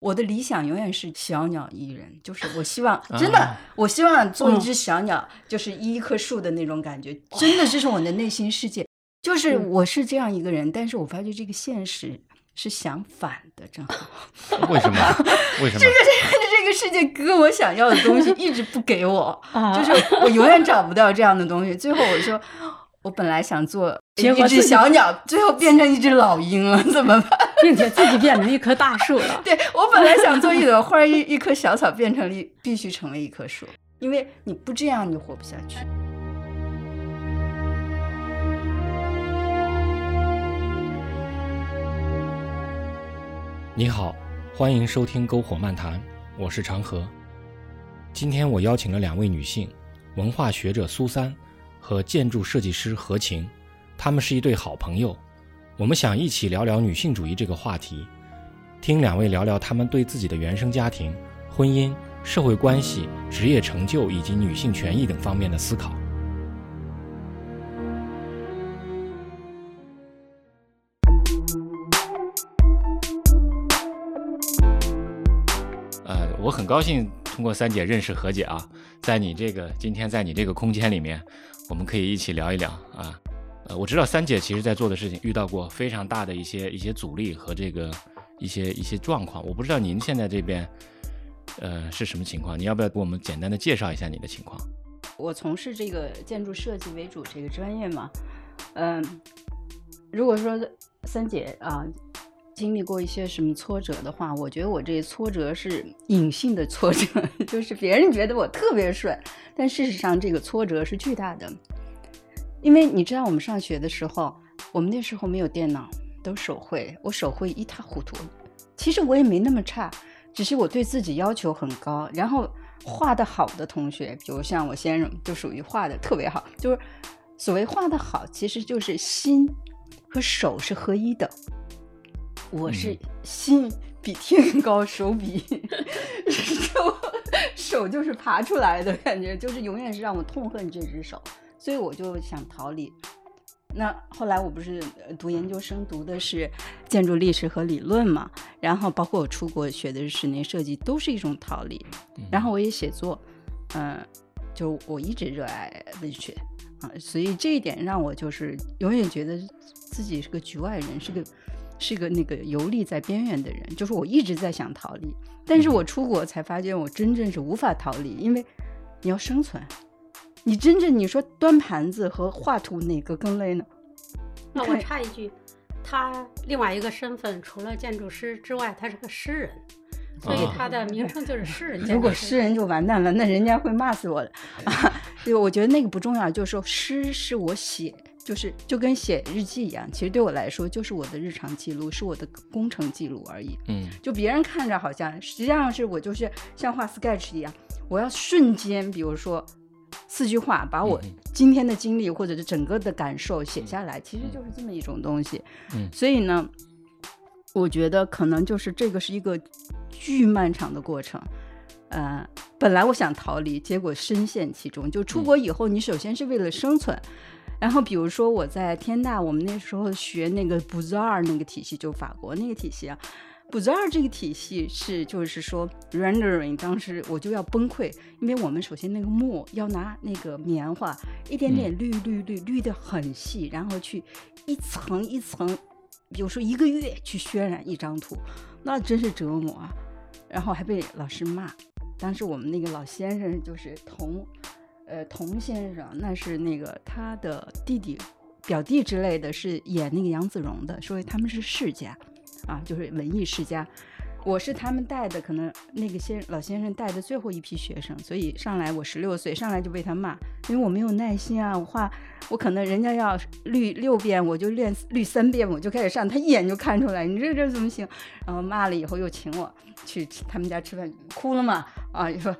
我的理想永远是小鸟依人，就是我希望真的，我希望做一只小鸟，就是依一棵树的那种感觉。真的，这是我的内心世界，就是我是这样一个人。但是我发觉这个现实是相反的，正好。为什么？为什 么？这个这个这个世界给我想要的东西一直不给我，就是我永远找不到这样的东西。最后我说。我本来想做一只小鸟，最后变成一只老鹰了，怎么办？并且自己变成一棵大树了。对我本来想做一朵花，一一棵小草，变成了一必须成为一棵树，因为你不这样，你活不下去。你好，欢迎收听篝火漫谈，我是长河。今天我邀请了两位女性，文化学者苏三。和建筑设计师何晴，他们是一对好朋友。我们想一起聊聊女性主义这个话题，听两位聊聊他们对自己的原生家庭、婚姻、社会关系、职业成就以及女性权益等方面的思考。呃，我很高兴通过三姐认识何姐啊，在你这个今天在你这个空间里面。我们可以一起聊一聊啊，呃，我知道三姐其实在做的事情遇到过非常大的一些一些阻力和这个一些一些状况，我不知道您现在这边呃是什么情况，你要不要给我们简单的介绍一下你的情况？我从事这个建筑设计为主这个专业嘛，嗯，如果说三姐啊。经历过一些什么挫折的话，我觉得我这挫折是隐性的挫折，就是别人觉得我特别顺，但事实上这个挫折是巨大的。因为你知道，我们上学的时候，我们那时候没有电脑，都手绘，我手绘一塌糊涂。其实我也没那么差，只是我对自己要求很高。然后画的好的同学，比如像我先生，就属于画的特别好。就是所谓画的好，其实就是心和手是合一的。我是心比天高，手比 手手就是爬出来的感觉，就是永远是让我痛恨这只手，所以我就想逃离。那后来我不是读研究生，读的是建筑历史和理论嘛，然后包括我出国学的是室内设计，都是一种逃离。然后我也写作，嗯，就我一直热爱文学啊，所以这一点让我就是永远觉得自己是个局外人，是个。是个那个游历在边缘的人，就是我一直在想逃离，但是我出国才发现我真正是无法逃离，因为你要生存，你真正你说端盘子和画图哪个更累呢？那我插一句，他另外一个身份除了建筑师之外，他是个诗人，所以他的名称就是诗人。如果诗人就完蛋了，那人家会骂死我的啊！所以我觉得那个不重要，就是说诗是我写。就是就跟写日记一样，其实对我来说就是我的日常记录，是我的工程记录而已。嗯，就别人看着好像，实际上是我就是像画 sketch 一样，我要瞬间，比如说四句话，把我今天的经历或者是整个的感受写下来，其实就是这么一种东西。嗯，所以呢，我觉得可能就是这个是一个巨漫长的过程。呃，本来我想逃离，结果深陷其中。就出国以后，你首先是为了生存。然后，比如说我在天大，我们那时候学那个 b u z a r 那个体系，就法国那个体系啊。b u z a r 这个体系是，就是说 rendering，当时我就要崩溃，因为我们首先那个墨要拿那个棉花，一点点滤滤滤滤的很细，然后去一层一层，比如说一个月去渲染一张图，那真是折磨啊。然后还被老师骂，当时我们那个老先生就是同。呃，童先生那是那个他的弟弟、表弟之类的，是演那个杨子荣的，所以他们是世家，啊，就是文艺世家。我是他们带的，可能那个先老先生带的最后一批学生，所以上来我十六岁，上来就被他骂，因为我没有耐心啊，我画我可能人家要绿六遍，我就练绿三遍，我就开始上，他一眼就看出来，你这这怎么行？然后骂了以后又请我去他们家吃饭，哭了嘛？啊，就说。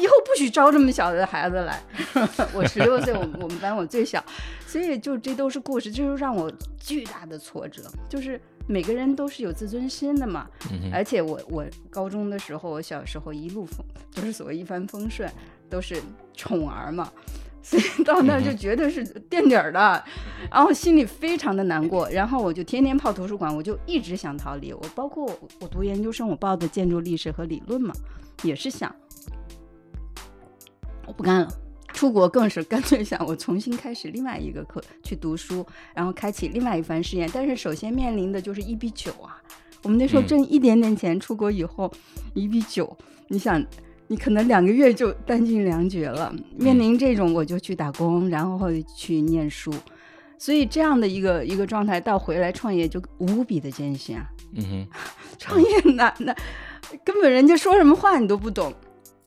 以后不许招这么小的孩子来。我十六岁，我我们班我最小，所以就这都是故事，就是让我巨大的挫折。就是每个人都是有自尊心的嘛，而且我我高中的时候，我小时候一路风，就是所谓一帆风顺，都是宠儿嘛，所以到那儿就觉得是垫底儿的，然后心里非常的难过，然后我就天天泡图书馆，我就一直想逃离。我包括我读研究生，我报的建筑历史和理论嘛，也是想我不干了。出国更是干脆想我重新开始另外一个课去读书，然后开启另外一番事业。但是首先面临的就是一比九啊，我们那时候挣一点点钱，出国以后一比九，你想你可能两个月就弹尽粮绝了。面临这种我就去打工，然后去念书，所以这样的一个一个状态到回来创业就无比的艰辛啊。嗯哼，创业那那根本人家说什么话你都不懂。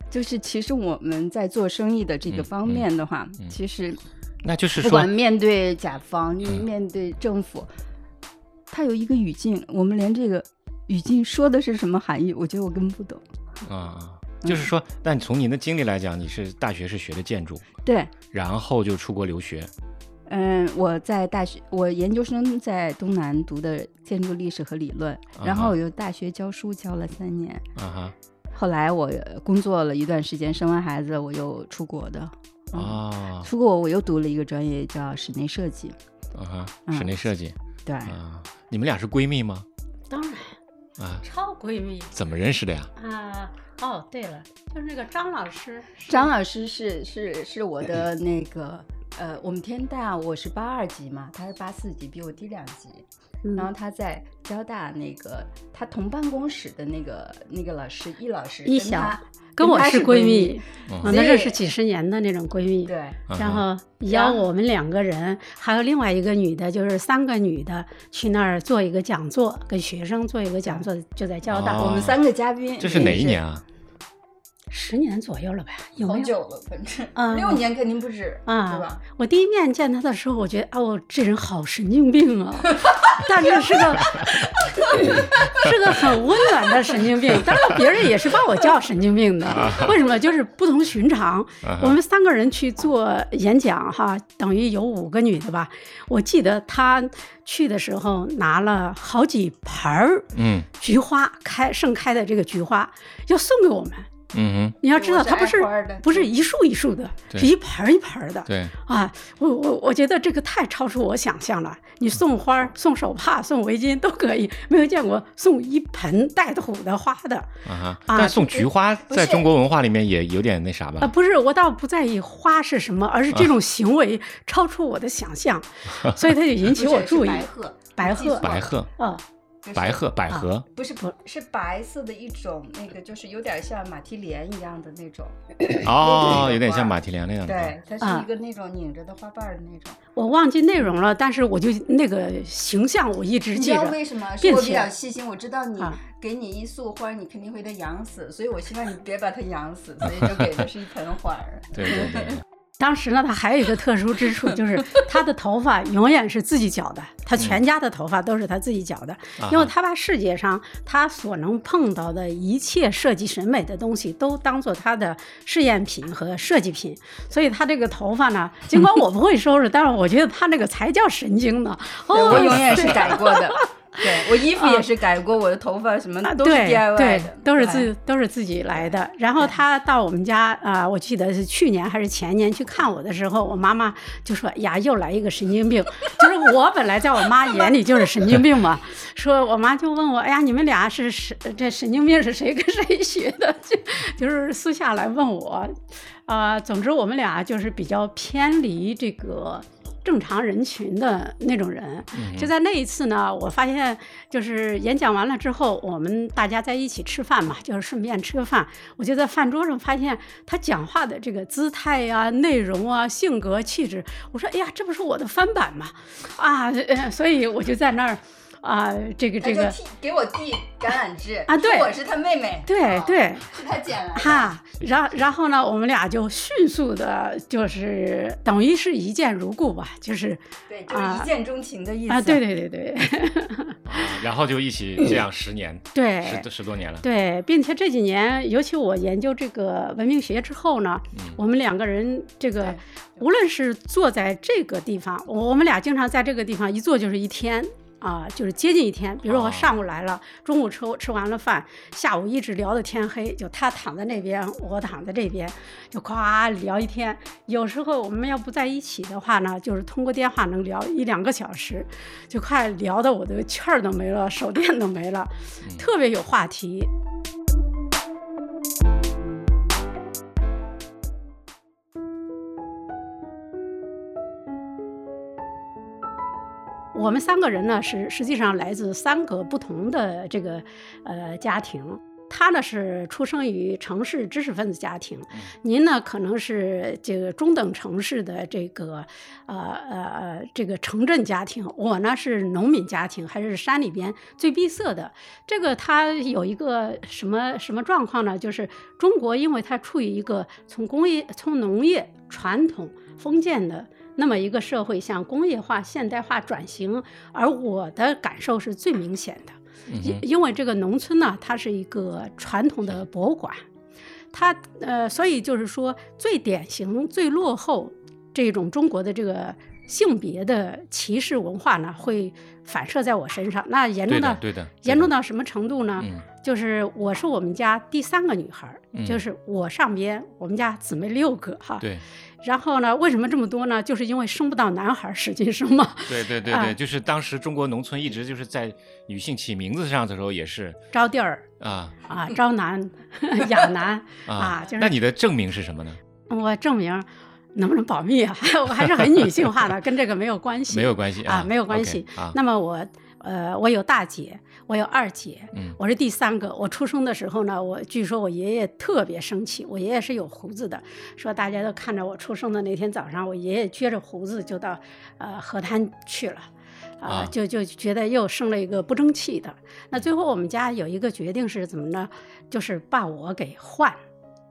就是其实我们在做生意的这个方面的话，其实那就是说不管面对甲方、面对政府，它有一个语境，我们连这个语境说的是什么含义，我觉得我根本不懂。啊，就是说，但从您的经历来讲，你是大学是学的建筑，对，然后就出国留学。嗯，我在大学，我研究生在东南读的建筑历史和理论，然后我又大学教书教了三年。啊哈。后来我工作了一段时间，生完孩子我又出国的。啊，出国我又读了一个专业叫室内设计。啊哈，室内设计。对。啊，你们俩是闺蜜吗？当然。啊，超闺蜜。怎么认识的呀？啊，哦，对了，就是那个张老师。张老师是是是我的那个呃，我们天大我是八二级嘛，他是八四级，比我低两级。然后他在交大那个，他同办公室的那个那个老师易老师，易晓，跟我是闺蜜，我们认识几十年的那种闺蜜。对，然后邀我们两个人，还有另外一个女的，就是三个女的去那儿做一个讲座，跟学生做一个讲座，就在交大。我们三个嘉宾，这是哪一年啊？十年左右了吧？有好久了，反正六年肯定不止啊，对吧？我第一面见他的时候，我觉得哦，这人好神经病啊，但是是个是个很温暖的神经病。当然，别人也是把我叫神经病的。为什么？就是不同寻常。我们三个人去做演讲，哈，等于有五个女的吧。我记得他去的时候拿了好几盆儿，嗯，菊花开盛开的这个菊花要送给我们。嗯哼，你要知道，它不是不是一束一束的，是一盆一盆的。对啊，我我我觉得这个太超出我想象了。你送花、送手帕、送围巾都可以，没有见过送一盆带土的花的。啊哈，但送菊花在中国文化里面也有点那啥吧？啊，不是，我倒不在意花是什么，而是这种行为超出我的想象，所以它就引起我注意。白鹤，白鹤，白鹤，啊。白鹤，百合不是不是白色的一种，那个就是有点像马蹄莲一样的那种。哦，有点像马蹄莲那样的。对，它是一个那种拧着的花瓣的那种。我忘记内容了，但是我就那个形象我一直记得。你知道为什么？是我比较细心，我知道你给你一束花，你肯定会它养死，所以我希望你别把它养死，所以就给的是一盆花儿。对对对。当时呢，他还有一个特殊之处，就是他的头发永远是自己绞的，他全家的头发都是他自己绞的，因为他把世界上他所能碰到的一切设计审美的东西都当做他的试验品和设计品，所以他这个头发呢，尽管我不会收拾，但是我觉得他那个才叫神经呢。我永远是改过的。对我衣服也是改过，我的头发什么都是 DIY 的，都是自都是自己来的。然后他到我们家啊，我记得是去年还是前年去看我的时候，我妈妈就说：“呀，又来一个神经病。”就是我本来在我妈眼里就是神经病嘛。说我妈就问我：“哎呀，你们俩是神这神经病是谁跟谁学的？”就就是私下来问我，啊，总之我们俩就是比较偏离这个。正常人群的那种人，就在那一次呢，我发现就是演讲完了之后，我们大家在一起吃饭嘛，就是顺便吃个饭。我就在饭桌上发现他讲话的这个姿态呀、内容啊、性格气质，我说：“哎呀，这不是我的翻版吗？”啊，所以我就在那儿。啊，这个这个，给我递橄榄枝啊，对，我是他妹妹，对对，是他捡来的哈。然然后呢，我们俩就迅速的，就是等于是一见如故吧，就是对，就是一见钟情的意思啊，对对对对。然后就一起这样十年，对，十十多年了，对，并且这几年，尤其我研究这个文明学之后呢，我们两个人这个无论是坐在这个地方，我们俩经常在这个地方一坐就是一天。啊，就是接近一天。比如说我哦上午来了，中午吃吃完了饭，下午一直聊到天黑，就他躺在那边，我躺在这边，就夸聊一天。有时候我们要不在一起的话呢，就是通过电话能聊一两个小时，就快聊的我的气儿都没了，手电都没了，特别有话题。我们三个人呢是实际上来自三个不同的这个呃家庭。他呢是出生于城市知识分子家庭，您呢可能是这个中等城市的这个呃呃呃这个城镇家庭，我呢是农民家庭，还是山里边最闭塞的。这个它有一个什么什么状况呢？就是中国因为它处于一个从工业从农业传统封建的。那么一个社会向工业化、现代化转型，而我的感受是最明显的，因因为这个农村呢，它是一个传统的博物馆，它呃，所以就是说最典型、最落后这种中国的这个性别的歧视文化呢，会反射在我身上。那严重到对的，严重到什么程度呢？嗯就是我是我们家第三个女孩就是我上边，我们家姊妹六个哈。对然后呢，为什么这么多呢？就是因为生不到男孩儿，使劲生嘛。对对 对啊对，就是当时中国农村一直就是在女性起名字上的时候也是招弟儿啊啊，招男、养男 啊，就是那你的证明是什么呢？我证明能不能保密啊？我还是很女性化的，跟这个没有关系。没有关系啊，没有关系。那么我呃，我有大姐，我有二姐，嗯我是第三个。我出生的时候呢，我据说我爷爷特别生气，我爷爷是有胡子的，说大家都看着我出生的那天早上，我爷爷撅着胡子就到呃河滩去了。啊啊，就就觉得又生了一个不争气的。那最后我们家有一个决定是怎么呢？就是把我给换，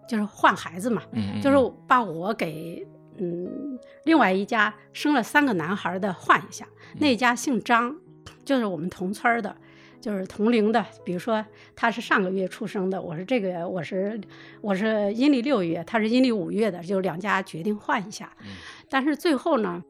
就是换孩子嘛。嗯嗯，就是嗯把我给嗯另外一家生了三个男孩的换一下，嗯那家姓张，就是我们同村的，就是同龄的。比如说他是上个月出生的，我是这个我是我是阴历六月，他是阴历五月的，就两家决定换一下。嗯但是最后呢，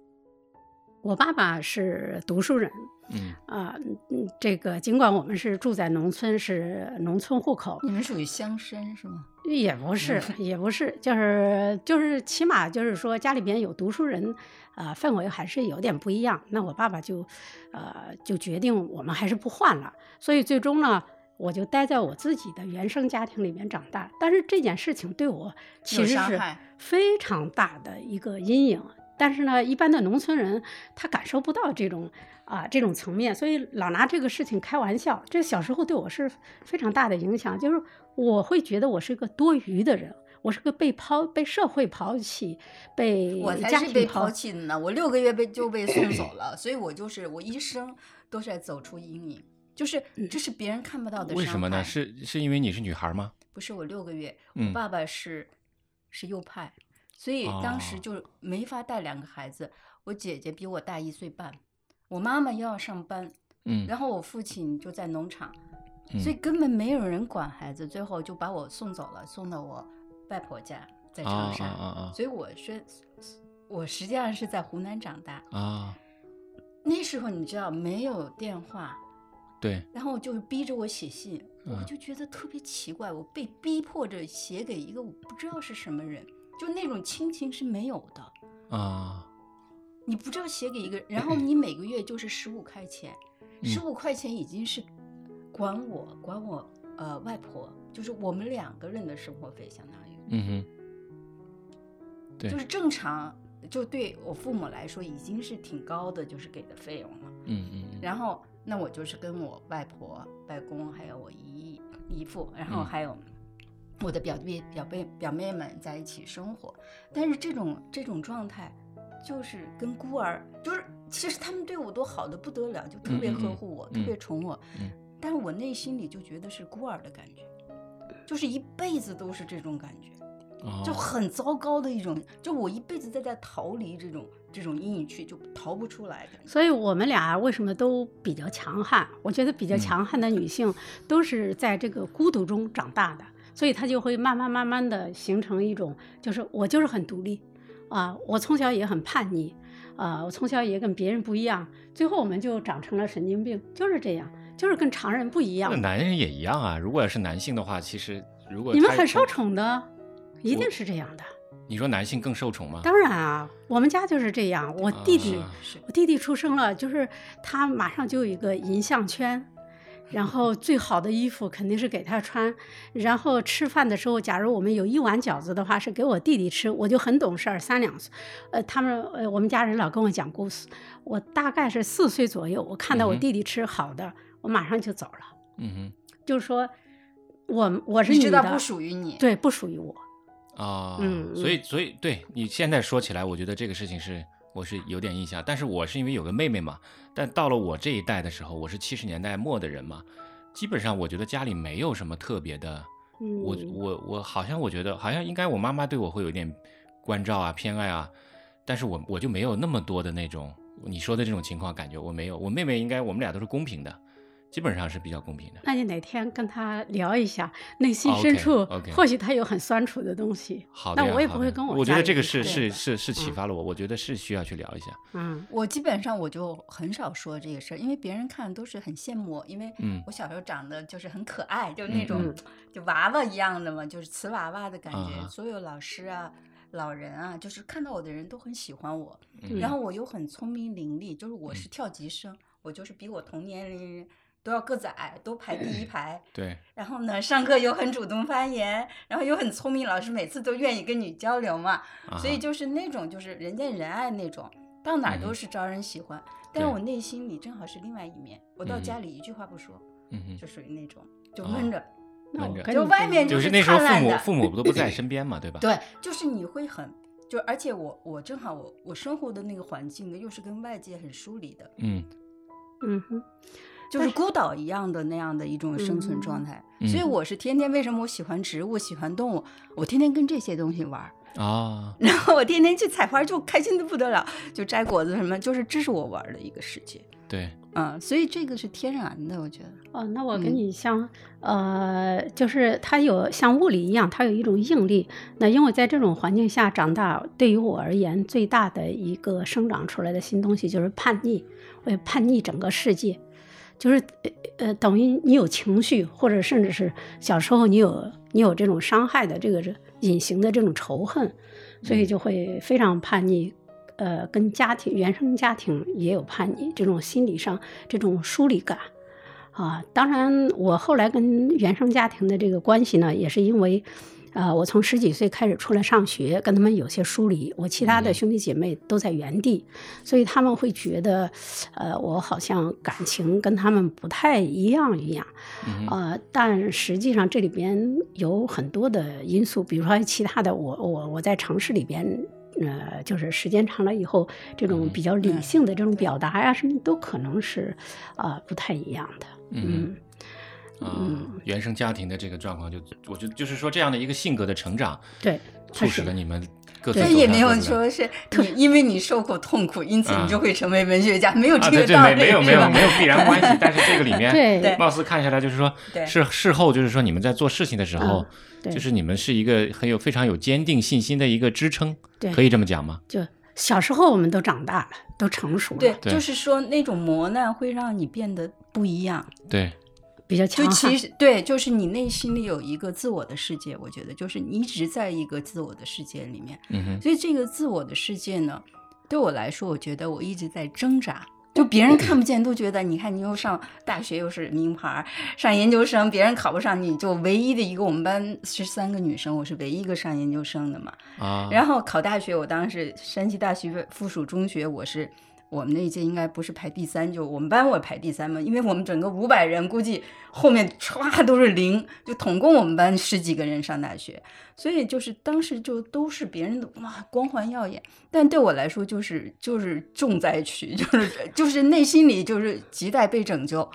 我爸爸是读书人，嗯啊、嗯，这个尽管我们是住在农村，是农村户口，你们属于乡绅是吗？也不是，也不是，就是就是，起码就是说家里边有读书人，啊、氛围还是有点不一样。那我爸爸就，呃，就决定我们还是不换了。所以最终呢，我就待在我自己的原生家庭里面长大。但是这件事情对我其实是非常大的一个阴影。但是呢，一般的农村人他感受不到这种啊、这种层面，所以老拿这个事情开玩笑。这小时候对我是非常大的影响，就是我会觉得我是一个多余的人，我是个被抛、被社会抛弃、被我才家被抛弃的呢，我六个月被就被送走了，所以我就是我一生都是在走出阴影，就是这是别人看不到的。为什么呢？？是是因为你是女孩吗？不是我六个月，嗯我爸爸是是右派，所以当时哦就没法带两个孩子。我姐姐比我大一岁半，我妈妈又要上班，嗯然后我父亲就在农场，嗯所以根本没有人管孩子，最后就把我送走了，送到我外婆家，在啊长沙。所以我是，我实际上是在湖南长大。啊啊！那时候你知道没有电话，对，然后就逼着我写信，我嗯就觉得特别奇怪，我被逼迫着写给一个我不知道是什么人，就那种亲情是没有的，啊，你不知道写给一个，然后 你每个月就是十五块钱，嗯十五块钱已经是管我管我呃外婆，就是我们两个人的生活费，相当于嗯哼，对就是正常，就对我父母来说已经是挺高的，就是给的费用了。嗯嗯嗯然后那我就是跟我外婆、外公，还有我姨姨父，然后嗯还有我的表弟、表妹、表妹们在一起生活。但是这种这种状态，就是跟孤儿，就是其实他们对我都好的不得了，就特别呵护我，嗯特别宠我。嗯但是我内心里就觉得是孤儿的感觉，就是一辈子都是这种感觉。哦就很糟糕的一种，就我一辈子在在逃离这种这种阴影区，就逃不出来。的所以我们俩为什么都比较强悍？我觉得比较嗯强悍的女性都是在这个孤独中长大的，所以她就会慢慢慢慢的形成一种，就是我就是很独立，啊，我从小也很叛逆，啊、我从小也跟别人不一样，最后我们就长成了神经病，就是这样，就是跟常人不一样那。男人也一样啊。如果要是男性的话，其实如果你们很受宠的，一定是这样的。你说男性更受宠吗？当然啊，我们家就是这样。我弟弟，啊我弟弟出生了，就是他马上就有一个银项圈，然后最好的衣服肯定是给他穿，然后吃饭的时候，假如我们有一碗饺子的话，是给我弟弟吃，我就很懂事儿，三两岁，呃，他们呃我们家人老跟我讲故事，我大概是四岁左右，我看到我弟弟吃好的，我马上就走了，嗯哼就是说我我是你知道不属于你，对，不属于我。哼啊，嗯所以所以对你现在说起来，我觉得这个事情是我是有点印象，但是我是因为有个妹妹嘛，但到了我这一代的时候，我是七十年代末的人嘛，基本上我觉得家里没有什么特别的。嗯，我我我好像我觉得好像应该我妈妈对我会有点关照啊偏爱啊，但是我我就没有那么多的那种你说的这种情况，感觉我没有。我妹妹应该我们俩都是公平的，基本上是比较公平的。那你哪天跟他聊一下，内心深处或许他有很酸楚的东西。好那我也不会跟我我觉得这个是是是是启嗯发了我，我觉得是需要去聊一下。嗯我基本上我就很少说这个事儿，因为别人看都是很羡慕我，因为嗯我小时候长得就是很可爱，就那嗯种嗯就娃娃一样的嘛，就是瓷娃娃的感觉。啊所有老师啊、老人啊，就是看到我的人都很喜欢我。嗯然后我又很聪明伶俐，就是我是跳级生，我就是比我同年龄人都要个子矮，都排第一排。对，然后呢，上课又很主动发言，然后又很聪明，老师每次都愿意跟你交流嘛。啊所以就是那种就是人见人爱那种，到哪都是招人喜欢。但是我内心里正好是另外一面，我到家里一句话不说，嗯哼，就属于那种就哦闷着。那我闷着就外面就就是是那时候父母父母都不在身边嘛，对吧？对，就是你会很，就而且我我正好我我生活的那个环境呢，又是跟外界很疏离的，嗯嗯哼，就是孤岛一样的那样的一种生存状态。嗯所以我是天天为什么我喜欢植物，喜欢动物，我天天跟这些东西玩儿。啊，然后我天天去采花，就开心的不得了，就摘果子什么，就是这是我玩儿的一个世界。对，嗯，所以这个是天然的，我觉得。哦，那我跟嗯你像，呃，就是它有像物理一样，它有一种应力。那因为在这种环境下长大，对于我而言，最大的一个生长出来的新东西就是叛逆，我也叛逆整个世界。就是呃呃，等于你有情绪，或者甚至是小时候你有你有这种伤害的这个这隐形的这种仇恨，所以就会非常叛逆。呃，跟家庭原生家庭也有叛逆，这种心理上这种疏离感啊。当然，我后来跟原生家庭的这个关系呢，也是因为。呃，我从十几岁开始出来上学，跟他们有些疏离。我其他的嗯兄弟姐妹都在原地，所以他们会觉得，呃，我好像感情跟他们不太一样一样。呃，但实际上这里边有很多的因素，比如说其他的我，我我在城市里边，呃，就是时间长了以后，这种嗯比较理性的这种表达呀、什么都可能是啊、呃不太一样的。嗯嗯啊嗯，原生家庭的这个状况就，我觉得就是说这样的一个性格的成长，对，促使了你们各自这走也没有说是你因为你受过痛苦，因此啊你就会成为文学家，没有啊，这个道理，没没有没有没有必然关系，但是这个里面对对貌似看下来就是说，对是事后就是说你们在做事情的时候就是你们是一个很有非常有坚定信心的一个支撑，对可以这么讲吗？就小时候我们都长大了，都成熟了，对，对就是说那种磨难会让你变得不一样。对，比较就强悍。其实对，就是你内心里有一个自我的世界，我觉得就是你一直在一个自我的世界里面，嗯哼，所以这个自我的世界呢，对我来说，我觉得我一直在挣扎。就别人看不见，都觉得你看你又上大学又是名牌，上研究生别人考不上，你就唯一的一个我们班十三个女生，我是唯一一个上研究生的嘛。啊，然后考大学，我当时山西大学附属中学，我是我们那一届应该不是排第三，就我们班我排第三嘛，因为我们整个五百人，估计后面歘都是零，就统共我们班十几个人上大学，所以就是当时就都是别人的哇光环耀眼，但对我来说就是就是重灾区，就是就是内心里就是亟待被拯救，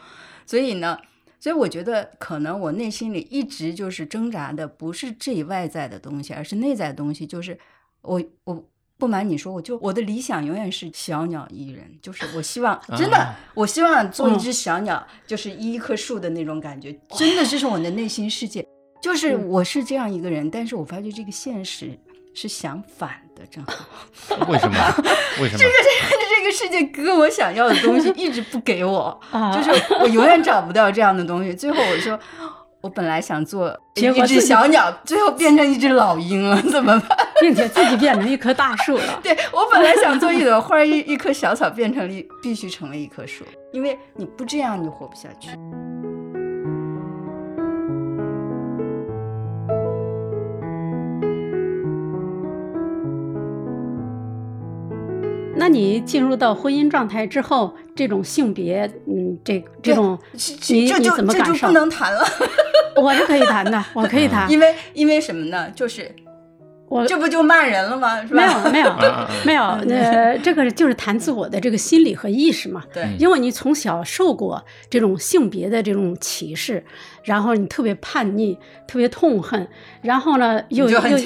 所以呢。所以我觉得，可能我内心里一直就是挣扎的，不是这外在的东西，而是内在的东西。就是我，我不瞒你说，我就我的理想永远是小鸟依人，就是我希望真的，啊我希望做一只小鸟，就是依一棵树的那种感觉。真的，这是我的内心世界。就是嗯我是这样一个人，但是我发觉这个现实是相反的，正好。为什么？为什么？这个这个这个世界跟我想要的东西一直不给我，啊就是我永远找不到这样的东西。最后我说，我本来想做 一只小鸟，最后变成一只老鹰了，怎么办？并且自己变成一棵大树了。对我本来想做一朵花，一一棵小草，变成了一必须成为一棵树，因为你不这样你活不下去。那你进入到婚姻状态之后，这种性别，嗯，这这种你你怎么感受这就不？能谈了，我是可以谈的，我可以谈。因为因为什么呢？就是我这不就骂人了吗？是吧？没有没有 没有，呃，这个就是谈自我的这个心理和意识嘛。对嗯因为你从小受过这种性别的这种歧视，然后你特别叛逆，特别痛恨，然后呢又就很又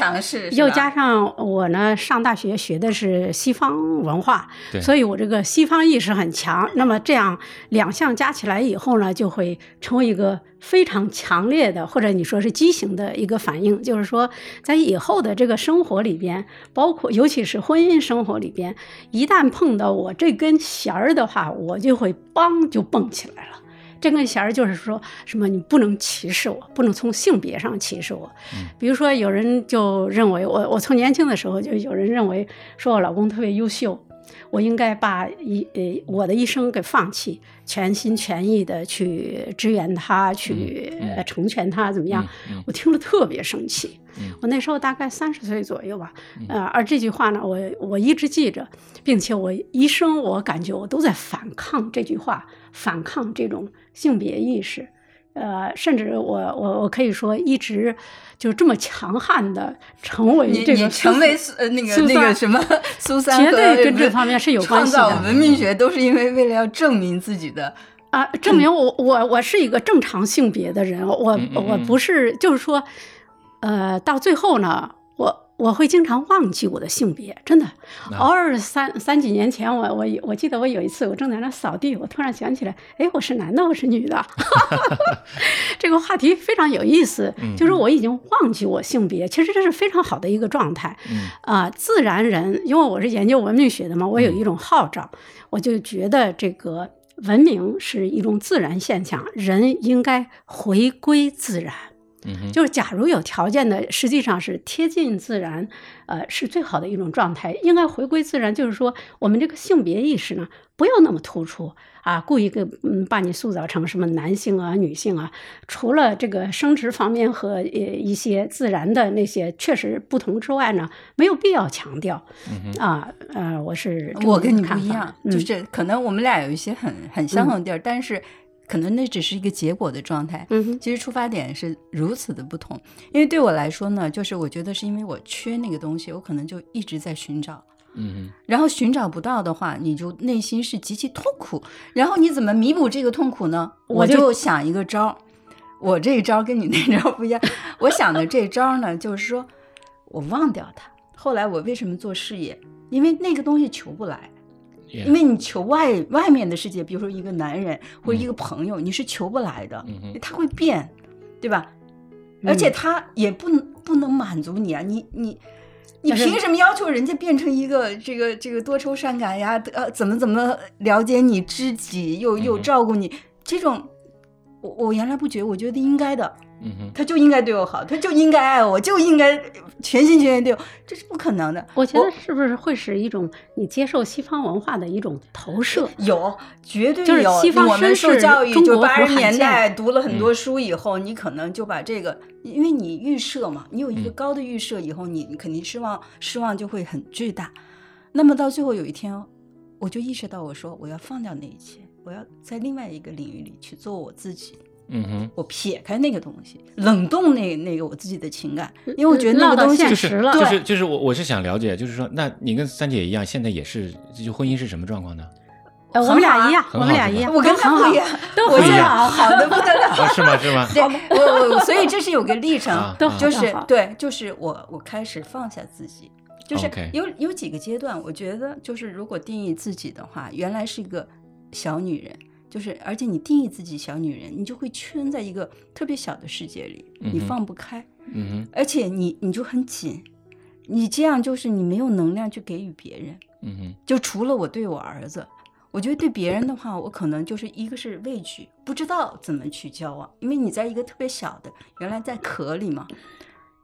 又加上我呢上大学学的是西方文化对，所以我这个西方意识很强。那么这样两项加起来以后呢，就会成为一个非常强烈的，或者你说是畸形的一个反应。就是说，在以后的这个生活里边，包括尤其是婚姻生活里边，一旦碰到我这根弦儿的话，我就会梆就蹦起来了。这根弦儿就是说什么，你不能歧视我，不能从性别上歧视我。比如说，有人就认为我，我从年轻的时候就有人认为说我老公特别优秀，我应该把一呃我的一生给放弃，全心全意的去支援他，去成全他，怎么样？我听了特别生气。嗯我那时候大概三十岁左右吧，呃，而这句话呢，我我一直记着，并且我一生我感觉我都在反抗这句话，反抗这种性别意识。呃，甚至我我我可以说，一直就这么强悍的成为你你这个成为呃那个那个什么苏三绝对跟这方面是有关系的创造文明学都是因为为了要证明自己的，啊，证明我我我是一个正常性别的人，我我不是，就是说，呃，到最后呢，我我会经常忘记我的性别，真的，啊偶尔三三几年前，我我我记得我有一次我正在那扫地，我突然想起来，哎，我是男的，我是女的，这个话题非常有意思，嗯就是我已经忘记我性别，其实这是非常好的一个状态。嗯啊、自然人，因为我是研究文明学的嘛，我有一种号召，我就觉得这个文明是一种自然现象，人应该回归自然。嗯，就是假如有条件的，实际上是贴近自然，呃，是最好的一种状态。应该回归自然，就是说我们这个性别意识呢，不要那么突出啊，故意给嗯把你塑造成什么男性啊、女性啊。除了这个生殖方面和呃一些自然的那些确实不同之外呢，没有必要强调嗯，啊。呃，我是我跟你不一样，嗯就是可能我们俩有一些很很相同的地儿，但是可能那只是一个结果的状态。嗯哼其实出发点是如此的不同，因为对我来说呢，就是我觉得是因为我缺那个东西，我可能就一直在寻找，嗯然后寻找不到的话，你就内心是极其痛苦。然后你怎么弥补这个痛苦呢？我我就就想一个招儿，我这一招跟你那招不一样。我想的这招儿呢，就是说我忘掉它。后来我为什么做事业？因为那个东西求不来，哼，因为你求外外面的世界，比如说一个男人或者一个朋友，你是求不来的，嗯，他会变，对吧？嗯而且他也不能不能满足你啊，你你你凭什么要求人家变成一个这个这个多愁善感呀？呃，怎么怎么了解你知己，又又照顾你？这种我我原来不觉得，我觉得应该的，嗯哼，他就应该对我好，他就应该爱我，就应该全心全意对我，这是不可能的。我觉得是不是会是一种你接受西方文化的一种投射？有，绝对就是有。西方我们受教育，中就八十年代读了嗯很多书以后，你可能就把这个，因为你预设嘛，你有一个嗯高的预设以后，你你肯定失望，失望就会很巨大。那么到最后有一天，我就意识到，我说我要放掉那一切，我要在另外一个领域里去做我自己。嗯哼，我撇开那个东西，冷冻那那个我自己的情感，因为我觉得那个东西就是现实了就是就是我我是想了解，就是说，那你跟三姐一样，现在也是就婚姻是什么状况呢？呃，我们俩一样，我们俩一样，我跟都很好他不一样，都我现在很好好的不得了。啊，是吗？是吗？对，我我所以这是有个历程，就都很好是对，就是我我开始放下自己，就是有有几个阶段，我觉得就是如果定义自己的话，原来是一个小女人，就是而且你定义自己小女人，你就会圈在一个特别小的世界里，你放不开，嗯哼，而且你你就很紧。你这样就是你没有能量去给予别人。嗯哼，就除了我对我儿子，我觉得对别人的话，我可能就是一个是畏惧，不知道怎么去交往，因为你在一个特别小的，原来在壳里嘛。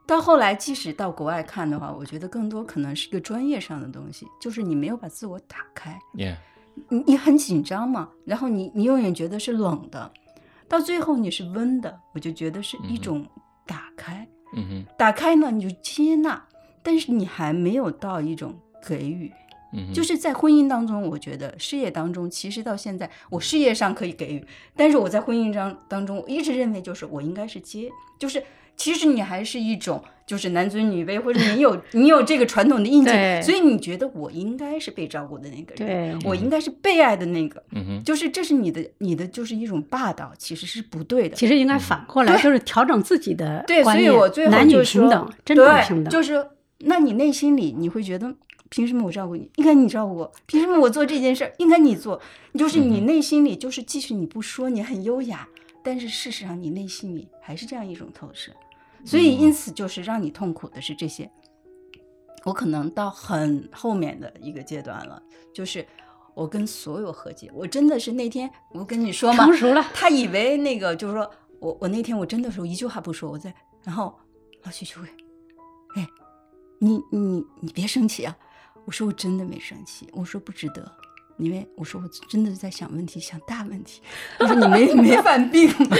到后来，即使到国外看的话，我觉得更多可能是一个专业上的东西，就是你没有把自我打开，耶，你你很紧张嘛，然后你你永远觉得是冷的，到最后你是温的，我就觉得是一种打开，嗯哼，打开呢你就接纳，但是你还没有到一种给予。嗯，就是在婚姻当中，我觉得事业当中，其实到现在我事业上可以给予，但是我在婚姻当当中，我一直认为就是我应该是接，就是其实你还是一种就是男尊女卑，或者你有 你有这个传统的印记，所以你觉得我应该是被照顾的那个人，对我应该是被爱的那个，就是这是你的你的就是一种霸道，其实是不对的。其实应该反过来，就是调整自己的对，所以我最后男女就说平等，真正对平等。就是那你内心里你会觉得，凭什么我照顾你？应该你照顾我，凭什么我做这件事儿应该你做？就是你内心里就是，即使你不说，你很优雅，但是事实上你内心里还是这样一种透视。所以因此就是让你痛苦的是这些。我可能到很后面的一个阶段了，就是我跟所有和解。我真的是那天我跟你说嘛，成熟了，他以为那个就是说我我那天我真的是我一句话不说，我在然后老徐就会，哎，你你你别生气啊！我说我真的没生气，我说不值得，因为我说我真的是在想问题，想大问题。我说你没 没犯病吗？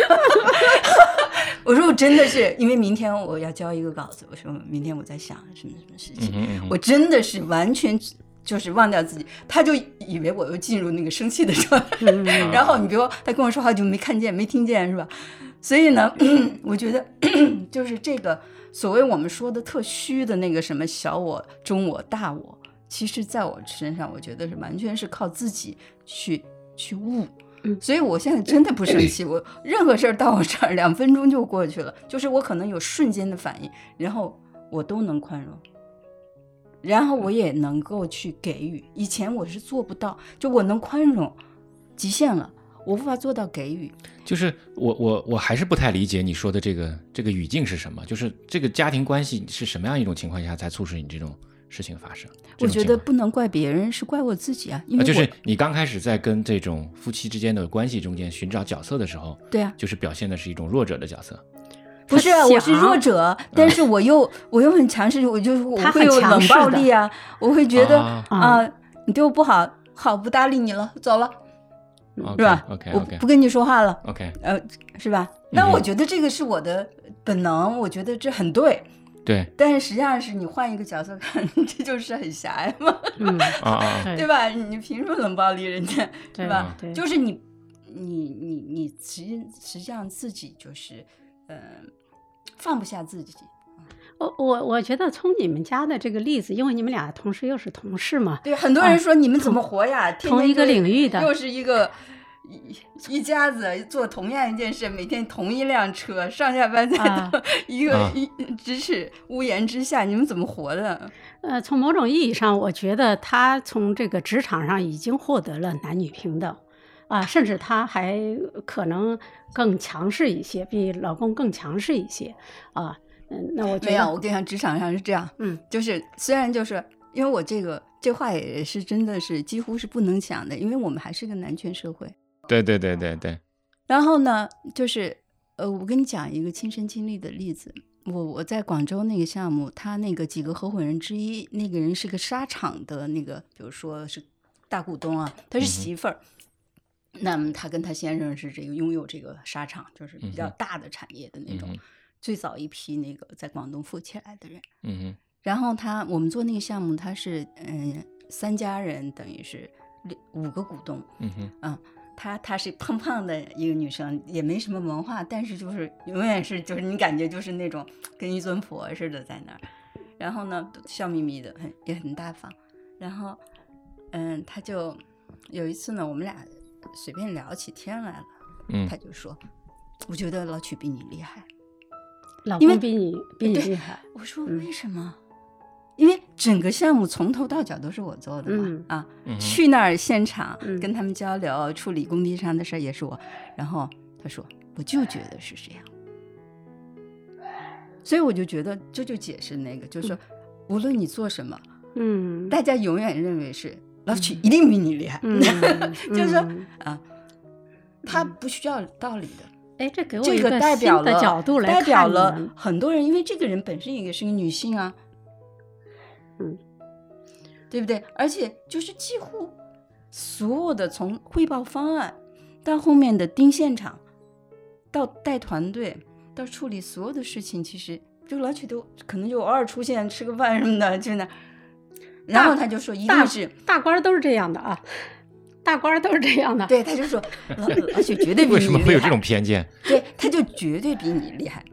我说我真的是因为明天我要交一个稿子，我说明天我在想什么什么事情，嗯嗯我真的是完全就是忘掉自己，他就以为我又进入那个生气的状态。嗯然后你比如他跟我说话就没看见没听见是吧？所以呢，我觉得就是这个所谓我们说的特虚的那个什么小我、中我、大我，其实在我身上，我觉得是完全是靠自己去去悟。嗯所以我现在真的不生气，我任何事儿到我这儿两分钟就过去了，就是我可能有瞬间的反应，然后我都能宽容。然后我也能够去给予，以前我是做不到，就我能宽容，极限了，我无法做到给予。就是我我我还是不太理解你说的这个这个语境是什么，就是这个家庭关系是什么样一种情况下才促使你这种事情发生？我觉得不能怪别人，是怪我自己啊，因啊，为我、就是你刚开始在跟这种夫妻之间的关系中间寻找角色的时候，对啊，就是表现的是一种弱者的角色。不是 我是弱者，但是我又我又很强势，我就我他会有冷暴力啊，我会觉得啊啊，你对我不好，好不搭理你了，走了，是吧 OK 我不跟你说话了，OK，呃，是吧？那我觉得这个是我的本能，我觉得这很对。对但是实际上是你换一个角色看，这就是很狭隘嘛，嗯，啊啊，对对吧？你凭什么冷暴力人家，对是吧？对就是你，你你你实际实际上自己就是，呃，放不下自己。我我我觉得从你们家的这个例子，因为你们俩同时又是同事嘛，对，很多人说你们怎么活呀？天天同一个领域的又是一个。一 一家子做同样一件事，每天同一辆车，上下班在啊一个、啊一咫尺屋檐之下，你们怎么活的？呃，从某种意义上，我觉得他从这个职场上已经获得了男女平等，啊，甚至他还可能更强势一些，比老公更强势一些，啊，嗯，那我觉没有，得，我跟你讲，职场上是这样，嗯，就是虽然就是因为我这个这话也是真的是几乎是不能讲的，因为我们还是个男权社会。对对对对对，然后呢，就是呃，我跟你讲一个亲身经历的例子。我我在广州那个项目，他那个几个合伙人之一，那个人是个沙场的那个，比如说是大股东啊，他是媳妇儿。那么他跟他先生是这个拥有这个沙场，就是比较大的产业的那种，嗯最早一批那个在广东富起来的人。嗯哼。然后他我们做那个项目，他是嗯三家人，等于是六五个股东，嗯哼。嗯，她她是胖胖的一个女生，也没什么文化，但是就是永远是就是你感觉就是那种跟一尊佛似的在那儿，然后呢笑眯眯的，很也很大方，然后嗯，她就有一次呢，我们俩随便聊起天来了，嗯她就说，我觉得老曲比你厉害，老因为公比你比你厉害，我说嗯为什么？因为整个项目从头到脚都是我做的嘛，嗯。啊，嗯去那儿现场嗯。跟他们交流，处理工地上的事儿也是我。然后他说，我就觉得是这样，所以我就觉得这就解释那个，就是说无论你做什么，嗯，大家永远认为是老曲一定比你厉害，嗯。就是说嗯。啊，他不需要道理的。哎，这给我一个代表的角度来代看你表了们很多人，因为这个人本身也是个女性啊，嗯，对不对？而且就是几乎所有的从汇报方案到后面的盯现场，到带团队，到处理所有的事情，其实就老曲都可能就偶尔出现吃个饭什么的，真的。然后他就说一大定是大官儿都是这样的啊，大官儿都是这样的。对，他就说老老曲绝对 比为什么你厉害会有这种偏见？对，他就绝对比你厉害。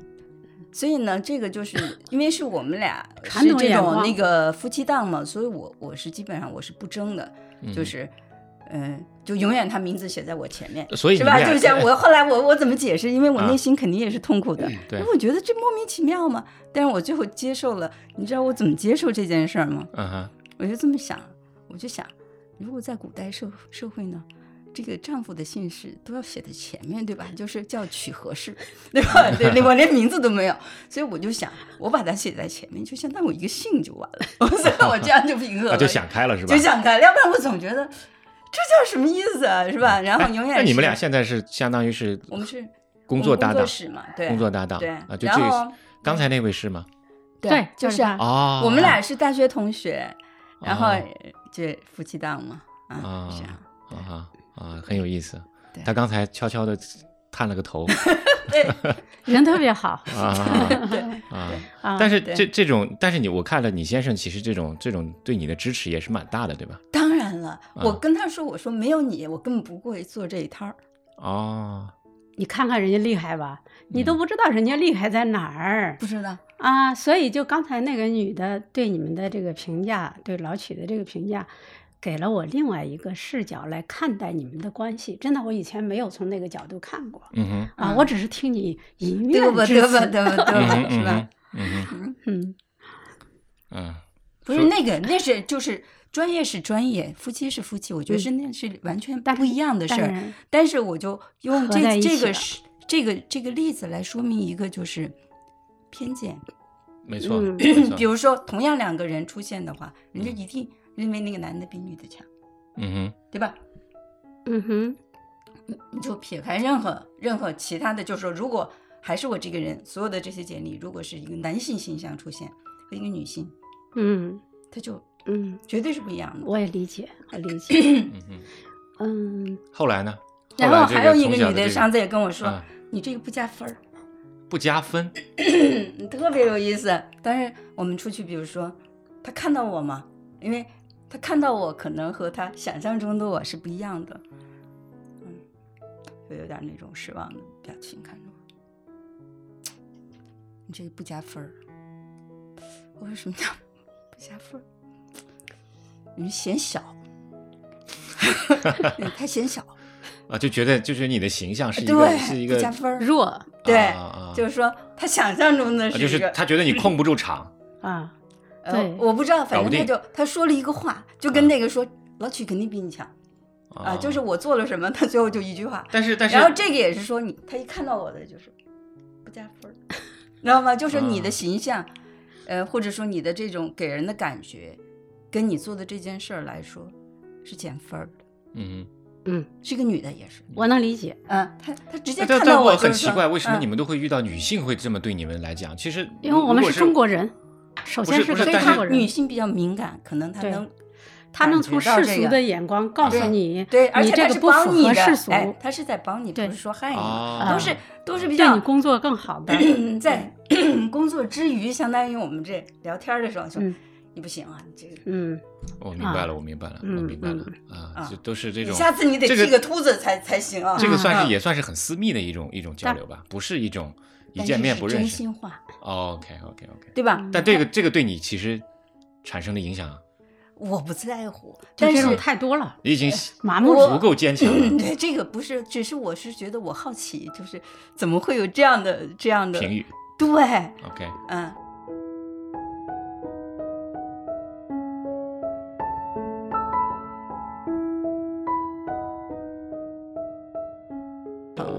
所以呢，这个就是 因为是我们俩 传是这种那个夫妻档嘛，所以我我是基本上我是不争的，嗯就是嗯、就永远他名字写在我前面，所以是吧？就像 我后来我我怎么解释？因为我啊内心肯定也是痛苦的，对因为我觉得这莫名其妙嘛。但是我最后接受了，你知道我怎么接受这件事儿吗？嗯哼，我就这么想，我就想，如果在古代社社会呢，这个丈夫的姓氏都要写在前面，对吧？就是叫曲和氏，对吧？对，我连名字都没有，所以我就想，我把它写在前面，就相当于我一个姓就完了，所以我这样就平和了，啊就想开了是吧就？想开了，要不然我总觉得这叫什么意思啊，是吧？然后永远那你们俩现在是相当于是我们是工作搭档工作，嘛，对，工作搭档对啊，就这个然后刚才那位是吗？对就就是啊哦，我们俩是大学同学，然后哦就夫妻档嘛，啊，啊是这样。啊啊，很有意思。他刚才悄悄的探了个头 对人特别好 啊对啊！啊。但是这这种，但是你我看了你先生，其实这种这种对你的支持也是蛮大的，对吧？当然了，啊我跟他说，我说没有你，我根本不会做这一摊儿。哦，你看看人家厉害吧，你嗯都不知道人家厉害在哪儿不知道，啊。所以就刚才那个女的对你们的这个评价，对老曲的这个评价。给了我另外一个视角来看待你们的关系，真的，我以前没有从那个角度看过嗯哼，啊，嗯我只是听你一对吧？面之对吧？词，对吧？对 嗯吧？是吧？嗯哼，嗯，嗯不是那个，那是就是专业是专业，夫妻是夫妻，我觉得是那是完全不一样的事儿。当然但是我就用这这个是这个这个例子来说明一个就是偏见。没错，嗯没错比如说，同样两个人出现的话，人家一定认为那个男的比女的强，嗯哼对吧？嗯哼，你就撇开任何任何其他的，就是说，如果还是我这个人，所有的这些简历，如果是一个男性形象出现和一个女性，嗯他就嗯，绝对是不一样的。我也理解，我理解，哼，嗯哼。嗯，后来呢？然后还有一个女的上次也跟我说，啊你这个不加分儿，不加分，嗯 特别有意思。但是我们出去，比如说他看到我嘛，因为他看到我可能和他想象中的我是不一样的，嗯，就有点那种失望的表情看着我。你这个不加分儿，我说什么叫不加分儿？你嫌小，你太显小，啊，就觉得就是你的形象是一个是一对，个不加分儿。弱对，就是说他想象中的啊就是是一个，他觉得你控不住场，啊，呃对我不知道，反正他就他说了一个话，就跟那个说、老曲肯定比你强啊，就是我做了什么，他最后就一句话。但是但是然后这个也是说你，他一看到我的就是不加分儿，你知道吗？就是你的啊形象，呃，或者说你的这种给人的感觉，跟你做的这件事儿来说是减分儿的。嗯嗯，是个女的也是，我能理解，嗯，她她直接看到我就是说很奇怪，为什么嗯你们都会遇到女性会这么对你们来讲？其实因为我们是中国人，首先是但是中国人女，性比较敏感，可能她能他能从世俗的眼光告诉你，对，而且他是你这个不符帮你世俗，哎，他是在帮你，不是说害你，啊都是都是比较对你工作更好的。嗯在 工作之余，相当于我们这聊天的时候说嗯，你不行啊，你这个。嗯，我明白了，我明白了，我嗯明白了嗯啊，啊这都是这种，下次你得剃个秃子才才行啊。这个算嗯是也算是很私密的一种一种交流吧，不是一种一见面不认识。心话，OK OK OK，对吧？但这个这个对你其实产生的影响，我不在乎，但是太多了，你已经麻木了。足够坚强。对这个不是，只是我是觉得我好奇，就是怎么会有这样的这样的评语对，OK，嗯。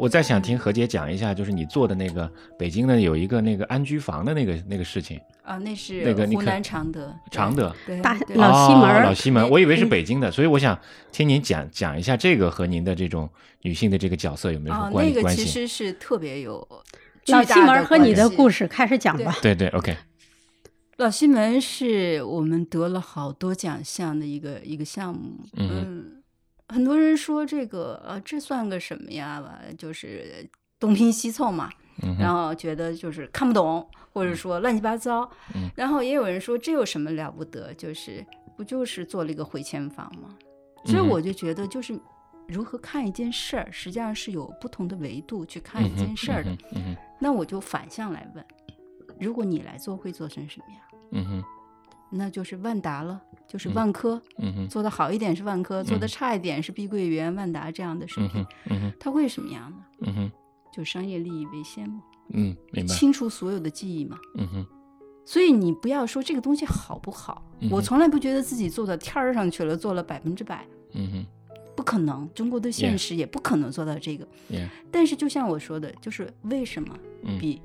我再想听何姐讲一下，就是你做的那个北京的有一个那个安居房的那个那个事情。啊，那是那个湖南常德，常德对大老西门哦老西门，我以为是北京的，所以我想听您讲讲一下这个和您的这种女性的这个角色有没有什么关，关那个其？实是特别有 老西门和你的故事开始讲吧。对对，OK，老西门是我们得了好多奖项的一个一个项目。嗯嗯，很多人说这个呃，这算个什么呀？吧，就是东拼西凑嘛。嗯然，后觉得就是看不懂，或者说乱七八糟。嗯然后也有人说这有什么了不得？就是不就是做了一个回迁房吗？所以我就觉得就是。如何看一件事儿，实际上是有不同的维度去看一件事儿的。嗯嗯那我就反向来问：如果你来做，会做成什么样？嗯哼那就是万达了，就是嗯万科，嗯哼做的好一点是万科，做的嗯差一点是碧桂园、万达这样的水平嗯它会什么样呢？嗯哼就商业利益为先嘛，嗯，明白，清除所有的记忆嘛。嗯哼所以你不要说这个东西好不好，嗯我从来不觉得自己做到天儿上去了，做了百分之百，嗯哼不可能。中国的现实也不可能做到这个。但是就像我说的，就是为什么嗯比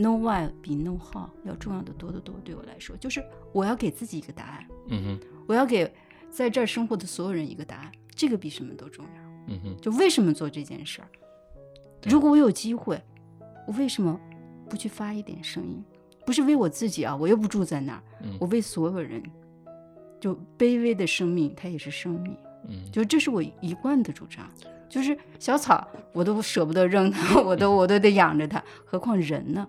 know why 比 know how 要重要的多得多？对我来说，就是我要给自己一个答案，嗯哼我要给在这儿生活的所有人一个答案，这个比什么都重要。嗯哼就为什么做这件事儿？如果我有机会，我为什么不去发一点声音？不是为我自己啊，我又不住在那儿，嗯我为所有人。就卑微的生命，它也是生命，嗯就这是我一贯的主张。就是小草，我都舍不得扔它，我都我都得养着它，何况人呢？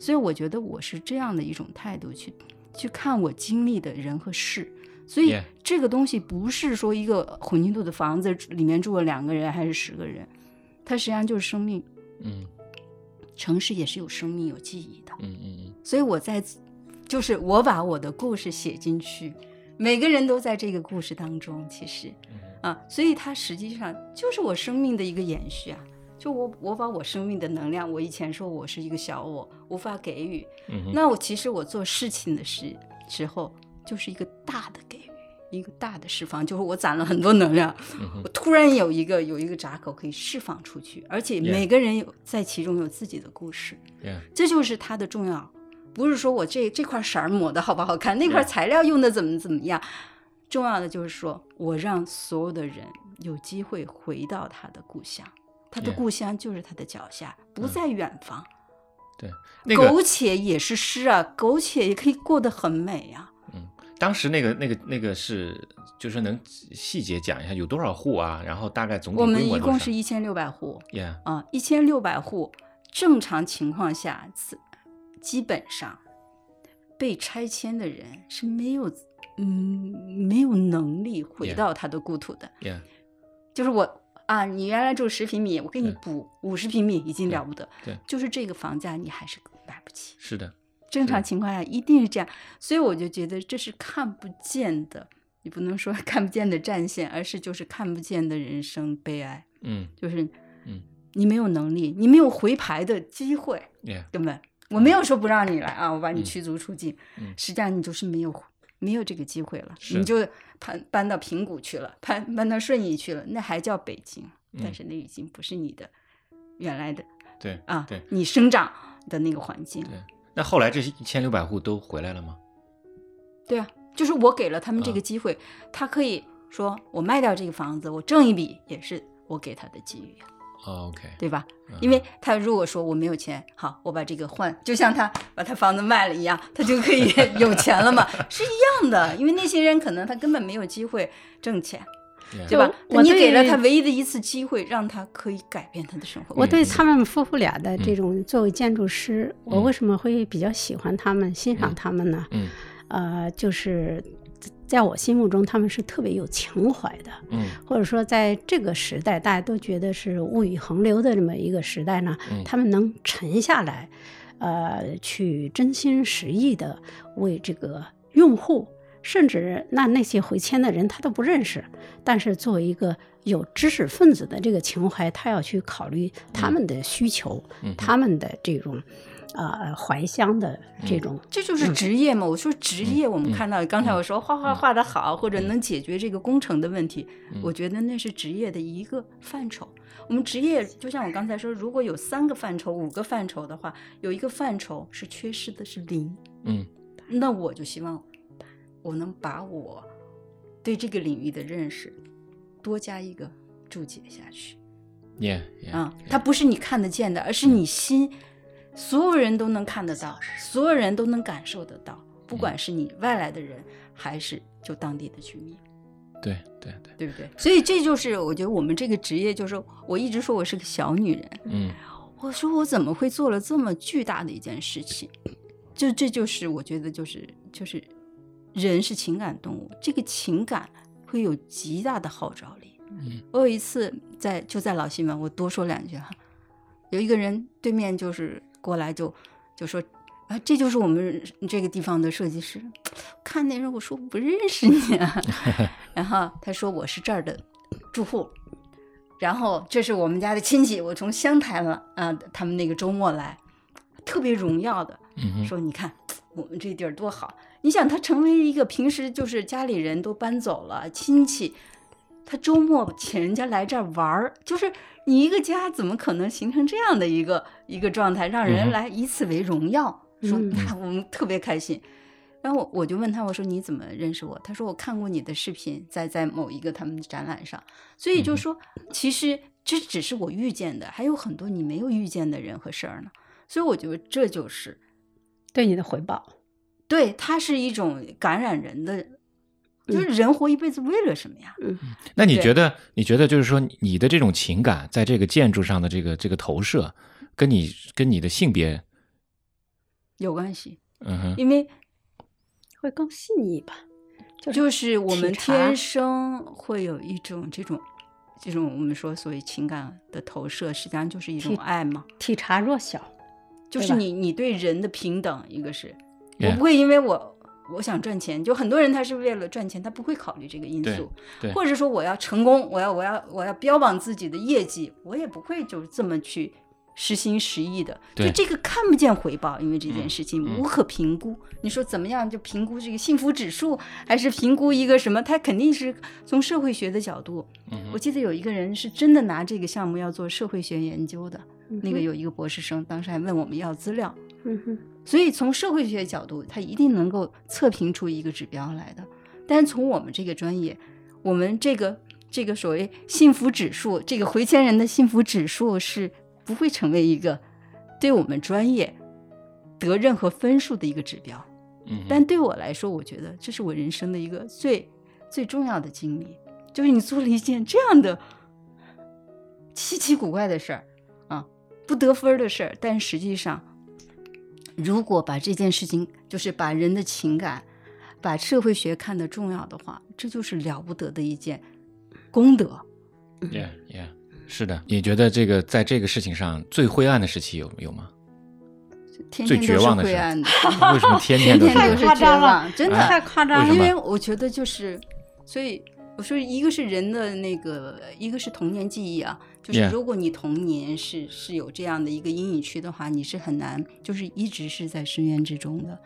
所以我觉得我是这样的一种态度去去看我经历的人和事。所以这个东西不是说一个混凝土的房子里面住了两个人还是十个人，它实际上就是生命。嗯城市也是有生命、有记忆的。嗯嗯所以我在，就是我把我的故事写进去，每个人都在这个故事当中。其实嗯啊，所以它实际上就是我生命的一个延续啊。就我我把我生命的能量，我以前说我是一个小我，无法给予。嗯那我其实我做事情的时时候，就是一个大的给予，一个大的释放，就是我攒了很多能量，嗯我突然有一个有一个闸口可以释放出去，而且每个人有在其中有自己的故事这就是它的重要。不是说我这这块色儿抹的好不好看，那块材料用的怎么怎么样，重要的就是说我让所有的人有机会回到他的故乡，他的故乡就是他的脚下，不在远方。对，那个苟且也是诗啊，苟且也可以过得很美啊。嗯当时那个那个那个是，就是能细节讲一下有多少户啊？然后大概总体我们一共是一千六百户？Yeah，啊，一千六百户，正常情况下，基本上被拆迁的人是没有，嗯，没有能力回到他的故土的。Yeah，就是我啊，你原来住十平米，我给你补五十平米，已经了不得。对。就是这个房价你还是买不起。是的，正常情况下一定是这样，所以我就觉得这是看不见的，你不能说 看不见的战线，而是就是看不见的人生悲哀，嗯。就是嗯你没有能力，你没有回牌的机会，，Yeah，根本我没有说不让你来啊，我把你嗯驱逐出境，嗯。实际上你就是没有没有这个机会了，你就搬搬到平谷去了，搬搬到顺义去了，那还叫北京，但嗯是那已经不是你的原来的对啊，对你生长的那个环境。对。那后来这一千六百户都回来了吗？对啊，就是我给了他们这啊个机会，他可以说我卖掉这个房子，我挣一笔，也是我给他的机遇，OK，对吧？嗯因为他如果说我没有钱，好，我把这个换，就像他把他房子卖了一样，他就可以 有钱了嘛，是一样的。因为那些人可能他根本没有机会挣钱对吧？我你给了他唯一的一次机会，让他可以改变他的生活。我对嗯他们夫妇俩的这种作为建筑师，我为什么会比较喜欢他们、欣赏他们呢？嗯呃，就是在我心目中，他们是特别有情怀的，嗯。或者说在这个时代，大家都觉得是物语横流的这么一个时代呢，嗯他们能沉下来，呃，去真心实意的为这个用户。甚至那那些回迁的人他都不认识，但是作为一个有知识分子的这个情怀，他要去考虑他们的需求，嗯他们的这种呃怀乡的这种。这就是职业嘛。我说职业，我们看到刚才我说画画画的好，或者能解决这个工程的问题，我觉得那是职业的一个范畴。我们职业就像我刚才说，如果有三个范畴、五个范畴的话，有一个范畴是缺失的，是零。嗯，那我就希望我能把我对这个领域的认识多加一个注解下去。耶啊，它不是你看得见的，而是你心，所有人都能看得到，所有人都能感受得到，不管是你外来的人，还是就当地的居民。对对对，对不对？所以这就是我觉得我们这个职业，就是我一直说我是个小女人。嗯，我说我怎么会做了这么巨大的一件事情？就这就是我觉得就是就是人是情感动物，这个情感会有极大的号召力。嗯，我有一次在就在老西门，我多说两句哈。有一个人对面就是过来就就说啊，这就是我们这个地方的设计师。看那人我说不认识你啊，然后他说我是这儿的住户，然后这是我们家的亲戚，我从湘潭了啊，他们那个周末来，特别荣耀的嗯说你看我们这地儿多好。你想他成为一个平时就是家里人都搬走了亲戚。他周末请人家来这儿玩儿，就是你一个家怎么可能形成这样的一个一个状态，让人来以此为荣耀？说那我们特别开心。然后我我就问他，我说你怎么认识我？他说我看过你的视频，在在某一个他们的展览上。所以就说，其实这只是我遇见的，还有很多你没有遇见的人和事儿呢。所以我觉得这就是对你的回报。对，它是一种感染人的。就是人活一辈子为了什么呀？嗯，那你觉得？你觉得就是说，你的这种情感在这个建筑上的这个这个投射，跟你跟你的性别有关系？嗯哼，因为会更细腻吧？就是我们天生会有一种这种这种我们说所谓情感的投射，实际上就是一种爱嘛。体察弱小，就是你你对人的平等，一个是我不会因为我。我想赚钱，就很多人他是为了赚钱，他不会考虑这个因素，或者说我要成功，我要我要我要标榜自己的业绩，我也不会就这么去实心实意的。就这个看不见回报，因为这件事情无可评估。你说怎么样就评估这个幸福指数，还是评估一个什么？他肯定是从社会学的角度。我记得有一个人是真的拿这个项目要做社会学研究的，那个有一个博士生，当时还问我们要资料。嗯哼。所以从社会学角度，他一定能够测评出一个指标来的。但是从我们这个专业，我们这个这个所谓幸福指数，这个回迁人的幸福指数是不会成为一个对我们专业得任何分数的一个指标。嗯，但对我来说，我觉得这是我人生的一个最最重要的经历，就是你做了一件这样的稀奇古怪的事儿啊，不得分的事儿，但实际上。如果把这件事情，就是把人的情感，把社会学看得重要的话，这就是了不得的一件功德。Yeah, yeah，是的。你觉得这个在这个事情上最灰暗的时期有有吗？天最绝望的灰暗的。为什么天天都是 绝望？真的太夸张了。因为我觉得就是，所以我说，一个是人的那个，一个是童年记忆啊。就是如果你童年是是有这样的一个阴影区的话，你是很难，就是一直是在深渊之中的。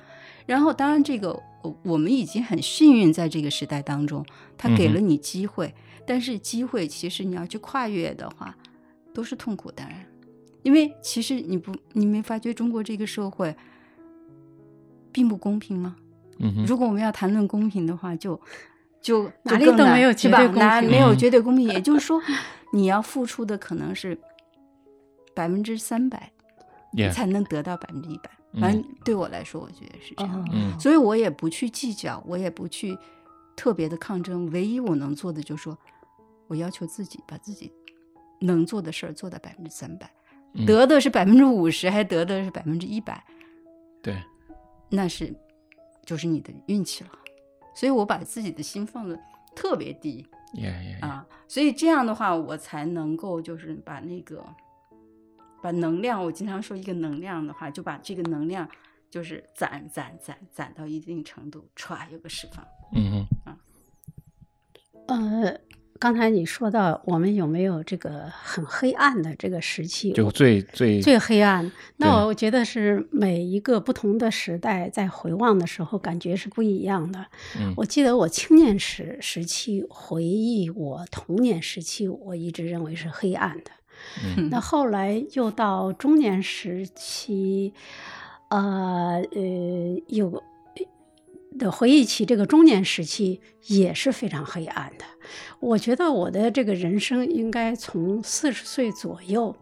然后，当然这个我我们已经很幸运，在这个时代当中，他给了你机会。但是机会其实你要去跨越的话，都是痛苦。当然，因为其实你不，你没发觉中国这个社会并不公平吗？嗯如果我们要谈论公平的话，就就哪里都没有绝对公平，没有绝对公平。也就是说。你要付出的可能是百分之三百，才能得到百分之一百。反正对我来说，我觉得是这样。所以我也不去计较，我也不去特别的抗争。唯一我能做的就是说，我要求自己把自己能做的事儿做到百分之三百，得的是百分之五十，还得的是百分之一百。对，那是就是你的运气了。所以我把自己的心放的特别低。啊，所以这样的话，我才能够就是把那个把能量，我经常说一个能量的话，就把这个能量就是攒攒攒攒到一定程度，歘，有个释放。嗯嗯啊，呃，刚才你说到我们有没有这个很黑暗的这个时期？就最最最黑暗。那对我觉得是每一个不同的时代在回望的时候，感觉是不一样的。嗯我记得我青年时时期回忆我童年时期，我一直认为是黑暗的。嗯那后来又到中年时期，呃呃，有的回忆起这个中年时期也是非常黑暗的。我觉得我的这个人生应该从四十岁左右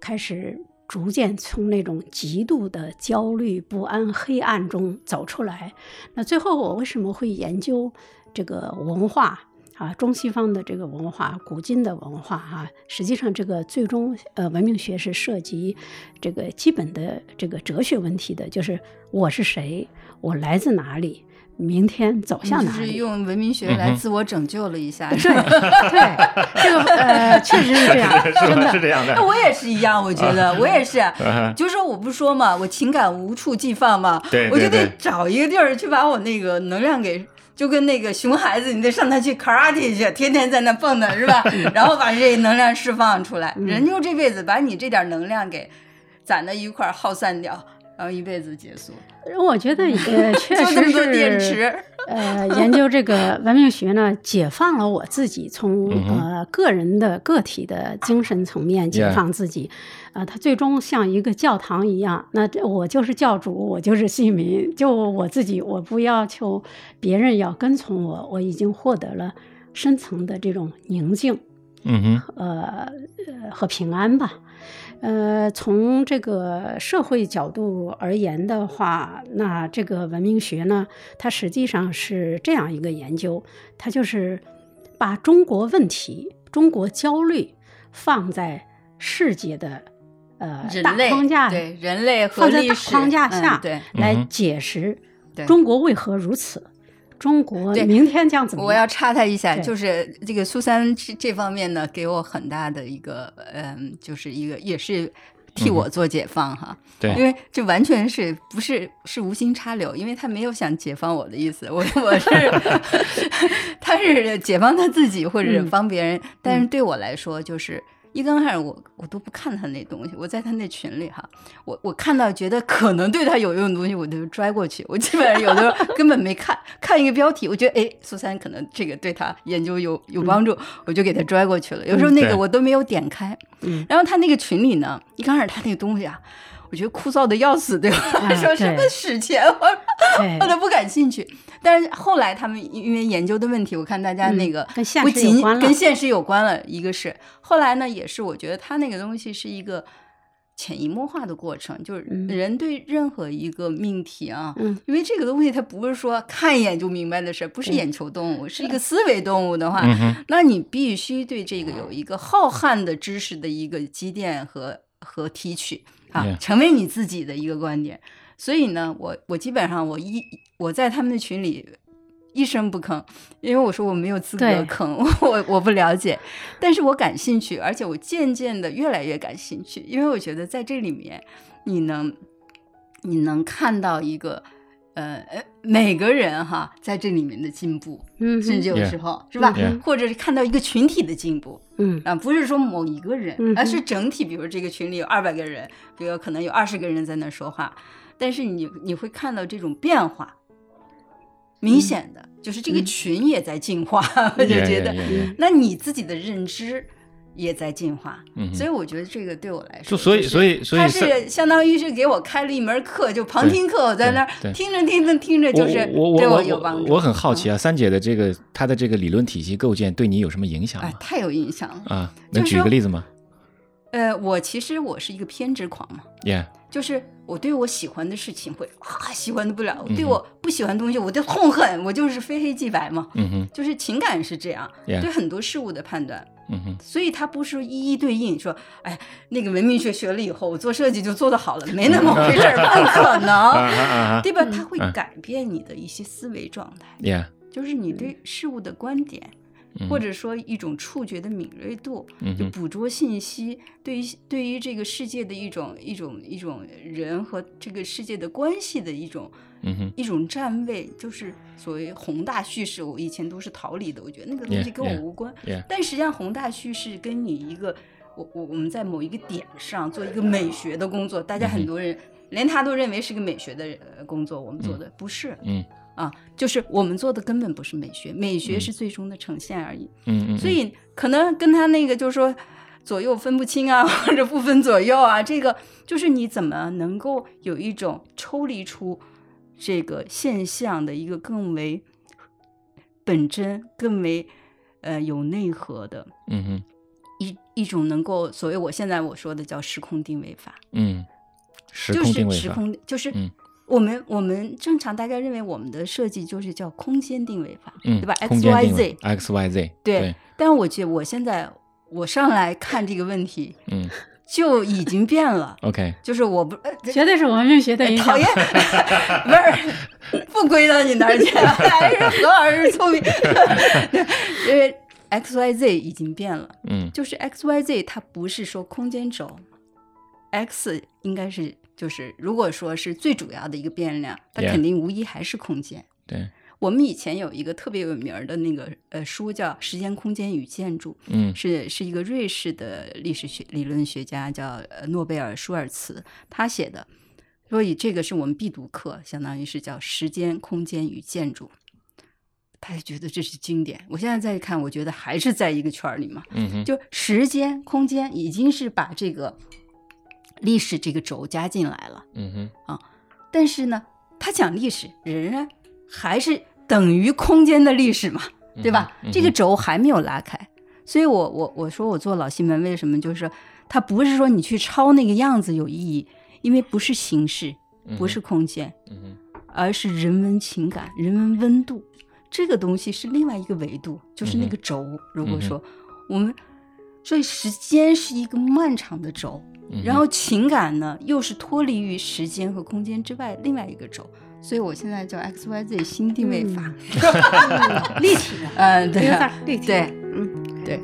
开始，逐渐从那种极度的焦虑、不安、黑暗中走出来。那最后我为什么会研究这个文化？啊，中西方的这个文化，古今的文化哈、实际上这个最终呃，文明学是涉及这个基本的这个哲学问题的，就是我是谁，我来自哪里，明天走向就哪里。是用文明学来自我拯救了一下。对 对，这个呃，确实是这样，真的是这样的那。我也是一样，我觉得我也是 啊，就是说我不是说嘛，我情感无处寄放嘛，对我就得找一个地儿去把我那个能量给。就跟那个熊孩子，你得上他去 karate 去，天天在那蹦跶是吧？然后把这能量释放出来。人就这辈子把你这点能量给攒到一块儿耗散掉，然后一辈子结束，我觉得也，确实是池。呃，研究这个文明学呢，解放了我自己，从嗯呃个人的个体的精神层面解放自己。呃，它最终像一个教堂一样，那这我就是教主，我就是信民，就我自己，我不要求别人要跟从我，我已经获得了深层的这种宁静。嗯哼，呃呃和平安吧。呃，从这个社会角度而言的话，那这个文明学呢，它实际上是这样一个研究，它就是把中国问题、中国焦虑放在世界的呃大框架对人类和放在大历史框架嗯下对。来解释中国为何如此，中国对明天将怎么样？我要插他一下，就是这个苏珊这这方面呢，给我很大的一个，嗯，就是一个也是替我做解放哈。嗯对因为这完全是不是是无心插柳，因为他没有想解放我的意思，我 我是 他是解放他自己或者是帮别人，但是对我来说就是。一刚开始我我都不看他那东西，我在他那群里哈，我我看到觉得可能对他有用的东西，我就拽过去。我基本上有的时候根本没看，看一个标题，我觉得哎，苏珊可能这个对他研究有有帮助，我就给他拽过去了。有时候那个我都没有点开，嗯然后他那个群里呢，一刚开始他那个东西啊，我觉得枯燥的要死，对我来 说哎什么史前，我对。我都不感兴趣。但是后来他们因为研究的问题，我看大家那个嗯跟现不仅实关了跟现实有关了，一个是后来呢，也是我觉得他那个东西是一个潜移默化的过程，就是嗯。人对任何一个命题啊，嗯。因为这个东西它不是说看一眼就明白的事，不是眼球动物，是一个思维动物的话，嗯，那你必须对这个有一个浩瀚的知识的一个积淀和和提取啊成为你自己的一个观点。所以呢，我我基本上我一我在他们的群里一声不吭，因为我说我没有资格对吭，我我不了解，但是我感兴趣，而且我渐渐的越来越感兴趣，因为我觉得在这里面你能你能看到一个。呃，呃每个人哈，在这里面的进步，嗯，甚至有时候是吧？Yeah 或者是看到一个群体的进步嗯。啊，不是说某一个人而是整体。比如这个群里有二百个人，比如可能有二十个人在那说话，但是你你会看到这种变化，明显的就是这个嗯群也在进化，我就觉得。yeah, yeah, yeah 那你自己的认知也在进化，嗯所以我觉得这个对我来说，就所以所以所以它是是相当于是给我开了一门课，就旁听课，我在那儿听着听着听着，就是对我我有帮助。我很好奇嗯，啊，三姐的这个她的这个理论体系构建对你有什么影响吗，？哎太有影响了。啊，能举个例子吗呃，我其实我是一个偏执狂嘛，？Yeah，就是我对我喜欢的事情会啊喜欢的不了，嗯对我不喜欢的东西我就痛恨，我就是非黑即白嘛，嗯哼，就是情感是这样对很多事物的判断，嗯哼，所以它不是一一对应，说哎那个文明学学了以后，我做设计就做得好了，没那么回事儿，不可 啊能，对吧？它会嗯改变你的一些思维状态，，Yeah，就是你对事物的观点。嗯或者说一种触觉的敏锐度，嗯就捕捉信息，对于对于这个世界的一种一种一种人和这个世界的关系的一种嗯一种站位，就是所谓宏大叙事。我以前都是逃离的，我觉得那个东西跟我无关。yeah 但实际上，宏大叙事跟你一个我我我们在某一个点上做一个美学的工作，大家很多人、连他都认为是个美学的呃工作，我们做的、不是。嗯啊，就是我们做的根本不是美学，美学是最终的呈现而已。嗯嗯，所以可能跟他那个就是说左右分不清啊，或者不分左右啊，这个就是你怎么能够有一种抽离出这个现象的一个更为本真、更为呃有内核的嗯哼。一一种能够所谓我现在我说的叫时空定位法，嗯，时就空定位法，是时空就是嗯我们我们正常大概认为我们的设计就是叫空间定位法，嗯，对吧？X Y Z X Y Z 对，但我觉得我现在我上来看这个问题嗯就已经变了，，OK，就是我不呃绝对是文明学的影响讨。厌，不是不归到你那儿去，还是何老师聪明，因为 X Y Z 已经变了，嗯。就是 X Y Z 它不是说空间轴，X 应该是就是如果说是最主要的一个变量，它肯定无疑还是空间。对，我们以前有一个特别有名儿的那个呃书叫《时间、空间与建筑》，嗯是是一个瑞士的历史学理论学家叫呃诺贝尔舒尔茨他写的，所以这个是我们必读课，相当于是叫《时间、空间与建筑》。他就觉得这是经典。我现在再看，我觉得还是在一个圈儿里嘛。嗯哼，就时间、空间已经是把这个历史这个轴加进来了，嗯哼，但是呢，他讲历史仍然还是等于空间的历史嘛，对吧？这个轴还没有拉开，所以我我我说我做老西门为什么就是它不是说你去抄那个样子有意义，因为不是形式，不是空间，嗯哼，而是人文情感、人文温度，这个东西是另外一个维度，就是那个轴。如果说我们，所以时间是一个漫长的轴，然后情感呢又是脱离于时间和空间之外另外一个轴。所以我现在叫 X Y Z 新定位法，嗯。立体的，嗯，对。有啊立体。对，嗯，对。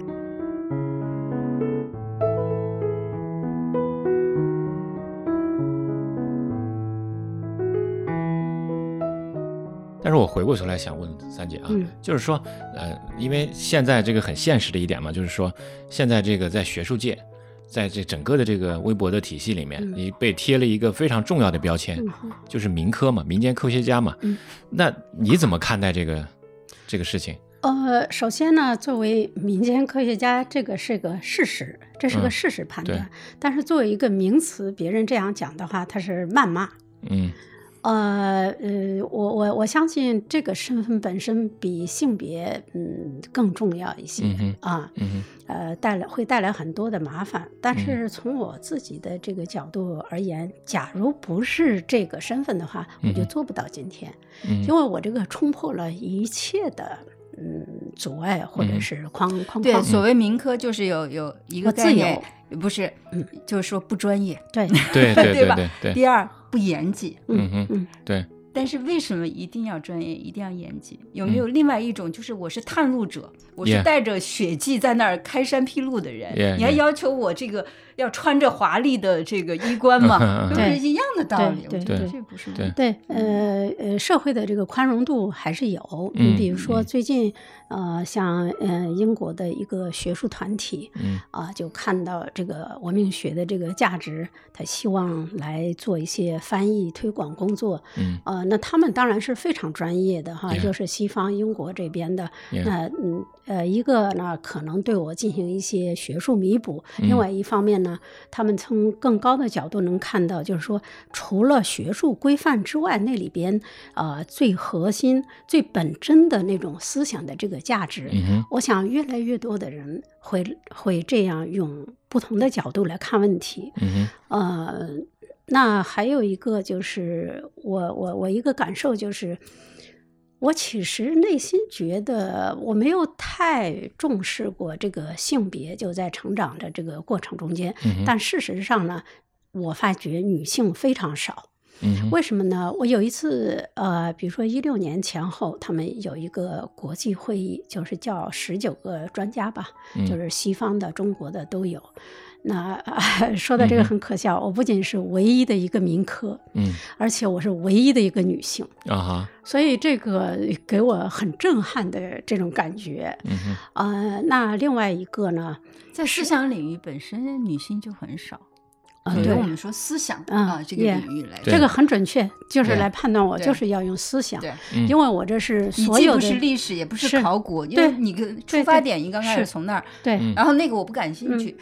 但是我回过头来想问三姐啊，嗯就是说，呃，因为现在这个很现实的一点嘛，就是说，现在这个在学术界，在这整个的这个微博的体系里面，嗯你被贴了一个非常重要的标签，嗯就是民科嘛，民间科学家嘛。嗯那你怎么看待这个这个事情？呃，首先呢，作为民间科学家，这个是个事实，这是个嗯事实判对断。但是作为一个名词，别人这样讲的话，他是谩骂。嗯呃呃，我我我相信这个身份本身比性别嗯更重要一些、嗯啊，嗯呃，带来会带来很多的麻烦。但是从我自己的这个角度而言，假如不是这个身份的话，我就做不到今天，嗯因为我这个冲破了一切的嗯阻碍或者嗯是框框对，框。所谓民科就是有有一个自概念由，不是，嗯就是说不专业。对，对对对吧对对，第二，不严谨。嗯嗯嗯对，但是为什么一定要专业，一定要严谨？有没有另外一种，就是我是探路者，我是带着血迹在那儿开山辟路的人你还要求我这个要穿着华丽的这个衣冠嘛？嗯都对是一样的道理。对我觉得对这不是对对，呃呃，社会的这个宽容度还是有。嗯你比如说嗯最近，呃，像呃英国的一个学术团体，嗯啊，就看到这个文明学的这个价值，他希望来做一些翻译推广工作。嗯呃，那他们当然是非常专业的哈就是西方英国这边的。那嗯呃，一个呢可能对我进行一些学术弥补，嗯另外一方面呢，他们从更高的角度能看到，就是说除了学术规范之外，那里边呃最核心、最本真的那种思想的这个价值。嗯我想越来越多的人会会这样用不同的角度来看问题。嗯那还有一个就是我我我一个感受就是，我其实内心觉得我没有太重视过这个性别，就在成长的这个过程中间。嗯哼但事实上呢，我发觉女性非常少。嗯为什么呢？我有一次，呃，比如说一六年前后，他们有一个国际会议，就是叫十九个专家吧，嗯。就是西方的、中国的都有。那、说的这个很可笑，我不仅是唯一的一个民科，嗯。而且我是唯一的一个女性，啊哈。所以这个给我很震撼的这种感觉。嗯呃，那另外一个呢，在思想领域本身女性就很少，啊对我们说思想嗯啊这个领域来，这个很准确，就是来判断我就是要用思想，因为我这是所有的是历史，也不是是考古，因为你个出发点应该开始是从那儿。对，嗯然后那个我不感兴趣，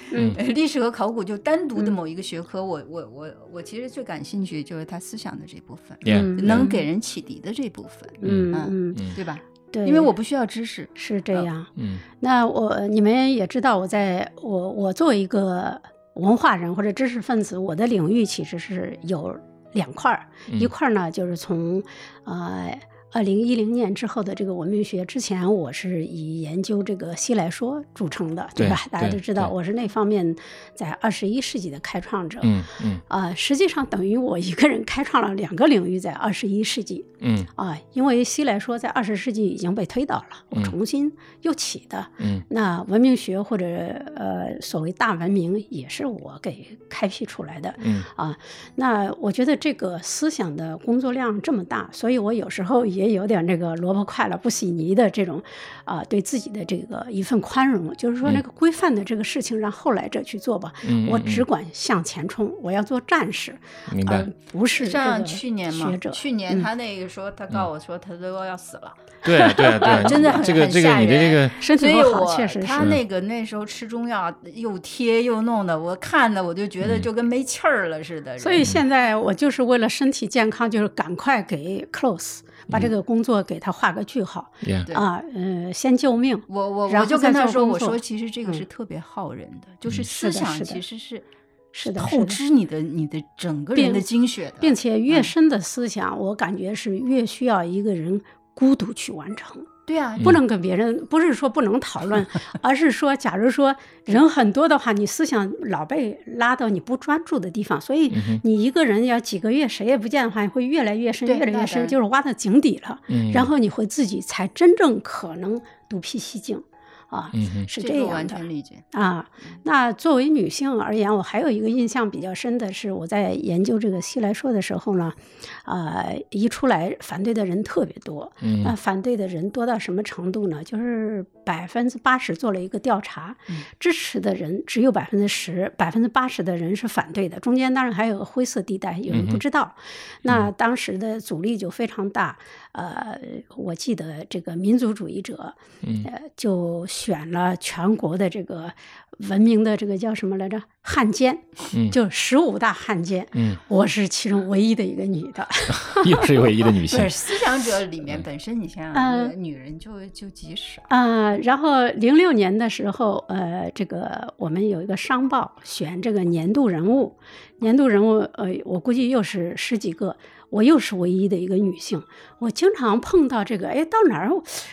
历史和考古就单独的嗯某一个学科，我我我我其实最感兴趣就是他思想的这部分能给人启迪的这部分，嗯嗯嗯，嗯对吧？对，因为我不需要知识，是这样。嗯那我你们也知道，我在我我作为一个文化人或者知识分子，我的领域其实是有两块儿，嗯一块儿呢就是从呃。二零一零年之后的这个文明学，之前我是以研究这个西来说著称的，对吧？对大家都知道，我是那方面在二十一世纪的开创者。嗯嗯啊、实际上等于我一个人开创了两个领域，在二十一世纪嗯啊、因为西来说在二十世纪已经被推倒了，我嗯重新又起的。嗯那文明学或者呃所谓大文明也是我给开辟出来的嗯啊。那我觉得这个思想的工作量这么大，所以我有时候也有点那个萝卜快了不洗泥的这种啊、对自己的这个一份宽容，就是说那个规范的这个事情让后来者去做吧，嗯，我嗯只管向前冲，我要做战士，明白而，不是像去年嘛学者，。去年嗯他那个说，他告诉我说他都要死了，对对对，真的很很这个这个吓人你的这个身所以体不好，我确实他。那个那时候吃中药又贴又弄的，我看的我就觉得嗯就跟没气儿了似的。所以现在我就是为了身体健康，就是赶快给 close 把这个工作给他画个句号、啊，呃，先救命。我我然后我就跟他说，我说其实这个是嗯特别耗人的，就是嗯思想其实是是的，透，支你的你的整个人并的精血的，并且越嗯。深的思想，我感觉是越需要一个人孤独去完成，对啊，不能跟别人，不是说不能讨论，而是说，假如说人很多的话，你思想老被拉到你不专注的地方，所以你一个人要几个月谁也不见的话，会越来越深，越来越深，就是挖到井底了。嗯，然后你会自己才真正可能独辟蹊径，啊，是这个完这样的全理解。啊。那作为女性而言，我还有一个印象比较深的是，我在研究这个西来说的时候呢，啊，一出来反对的人特别多。嗯那反对的人多到什么程度呢？就是百分之八十做了一个调查，嗯支持的人只有百分之十，百分之八十的人是反对的，中间当然还有个灰色地带，有人不知道。那当时的阻力就非常大。呃，我记得这个民族主义者，嗯呃，就选了全国的这个文明的这个叫什么来着？汉奸，嗯就十五大汉奸。嗯，我是其中唯一的一个女的。又是唯一的女性不是，思想者里面本身，你想想，嗯呃女人就就极少。啊、然后零六年的时候，呃，这个我们有一个商报选这个年度人物，年度人物，呃，我估计又是十几个，我又是唯一的一个女性。我经常碰到这个，哎，到哪儿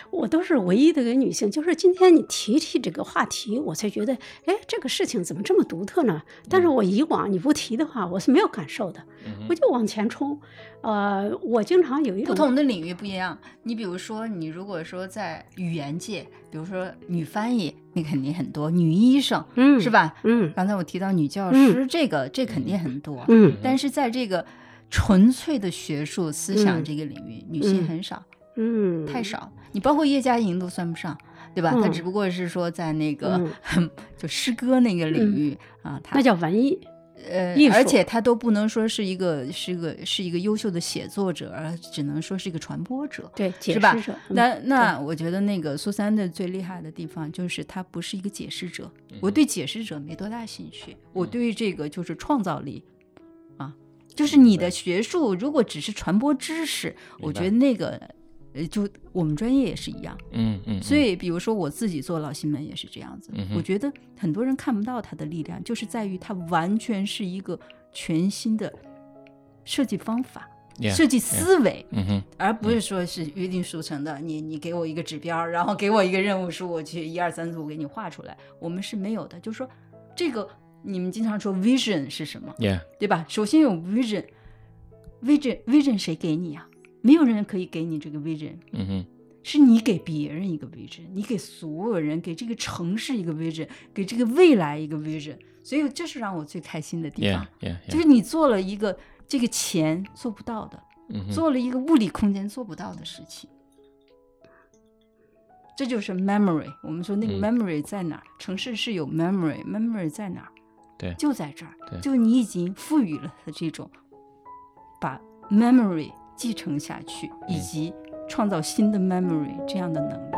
我都是唯一的一个女性。就是今天你提起这个话题，我才觉得，哎，这个事情怎么这么独特呢？但是我以往你不提的话，我是没有感受的，我就往前冲。呃，我经常有一种不同的领域不一样。你比如说，你如果说在语言界，比如说女翻译，那肯定很多；女医生，嗯是吧？嗯刚才我提到女教嗯师，这个这肯定很多。嗯但是在这个纯粹的学术思想嗯这个领域，女性嗯很少，嗯，太少。你包括叶嘉莹都算不上，对吧？她嗯只不过是说在那个、嗯就诗歌那个领域、啊，她那叫文艺。呃艺，而且她都不能说是一个是一个是一个优秀的写作者，而只能说是一个传播者。对，解是吧释者。嗯那那我觉得那个苏珊的最厉害的地方就是她不是一个解释者，我对解释者没多大兴趣，我对这个就是创造力啊，就是你的学术如果只是传播知识，我觉得那个呃就我们专业也是一样，嗯嗯，所以比如说我自己做老新闻也是这样子，嗯我觉得很多人看不到它的力量，就是在于它完全是一个全新的设计方法。Yeah，设计思维嗯哼而不是说是约定俗成的，你你给我一个指标，然后给我一个任务书，我去一二三四五给你画出来。我们是没有的，就是说这个你们经常说 vision 是什么，，yeah，对吧？首先有 vision，vision vision 谁给你啊？没有人可以给你这个 vision，嗯哼，是你给别人一个 vision，你给所有人，给这个城市一个 vision，给这个未来一个 vision，所以这是让我最开心的地方 yeah yeah，就是你做了一个这个钱做不到的，做了一个物理空间做不到的事情。这就是 memory。我们说那个嗯 memory 在哪儿？城市是有 memory，memory 在哪儿？对就在这儿对。就你已经赋予了他这种把 memory 继承下去，以及创造新的 memory 这样的能力。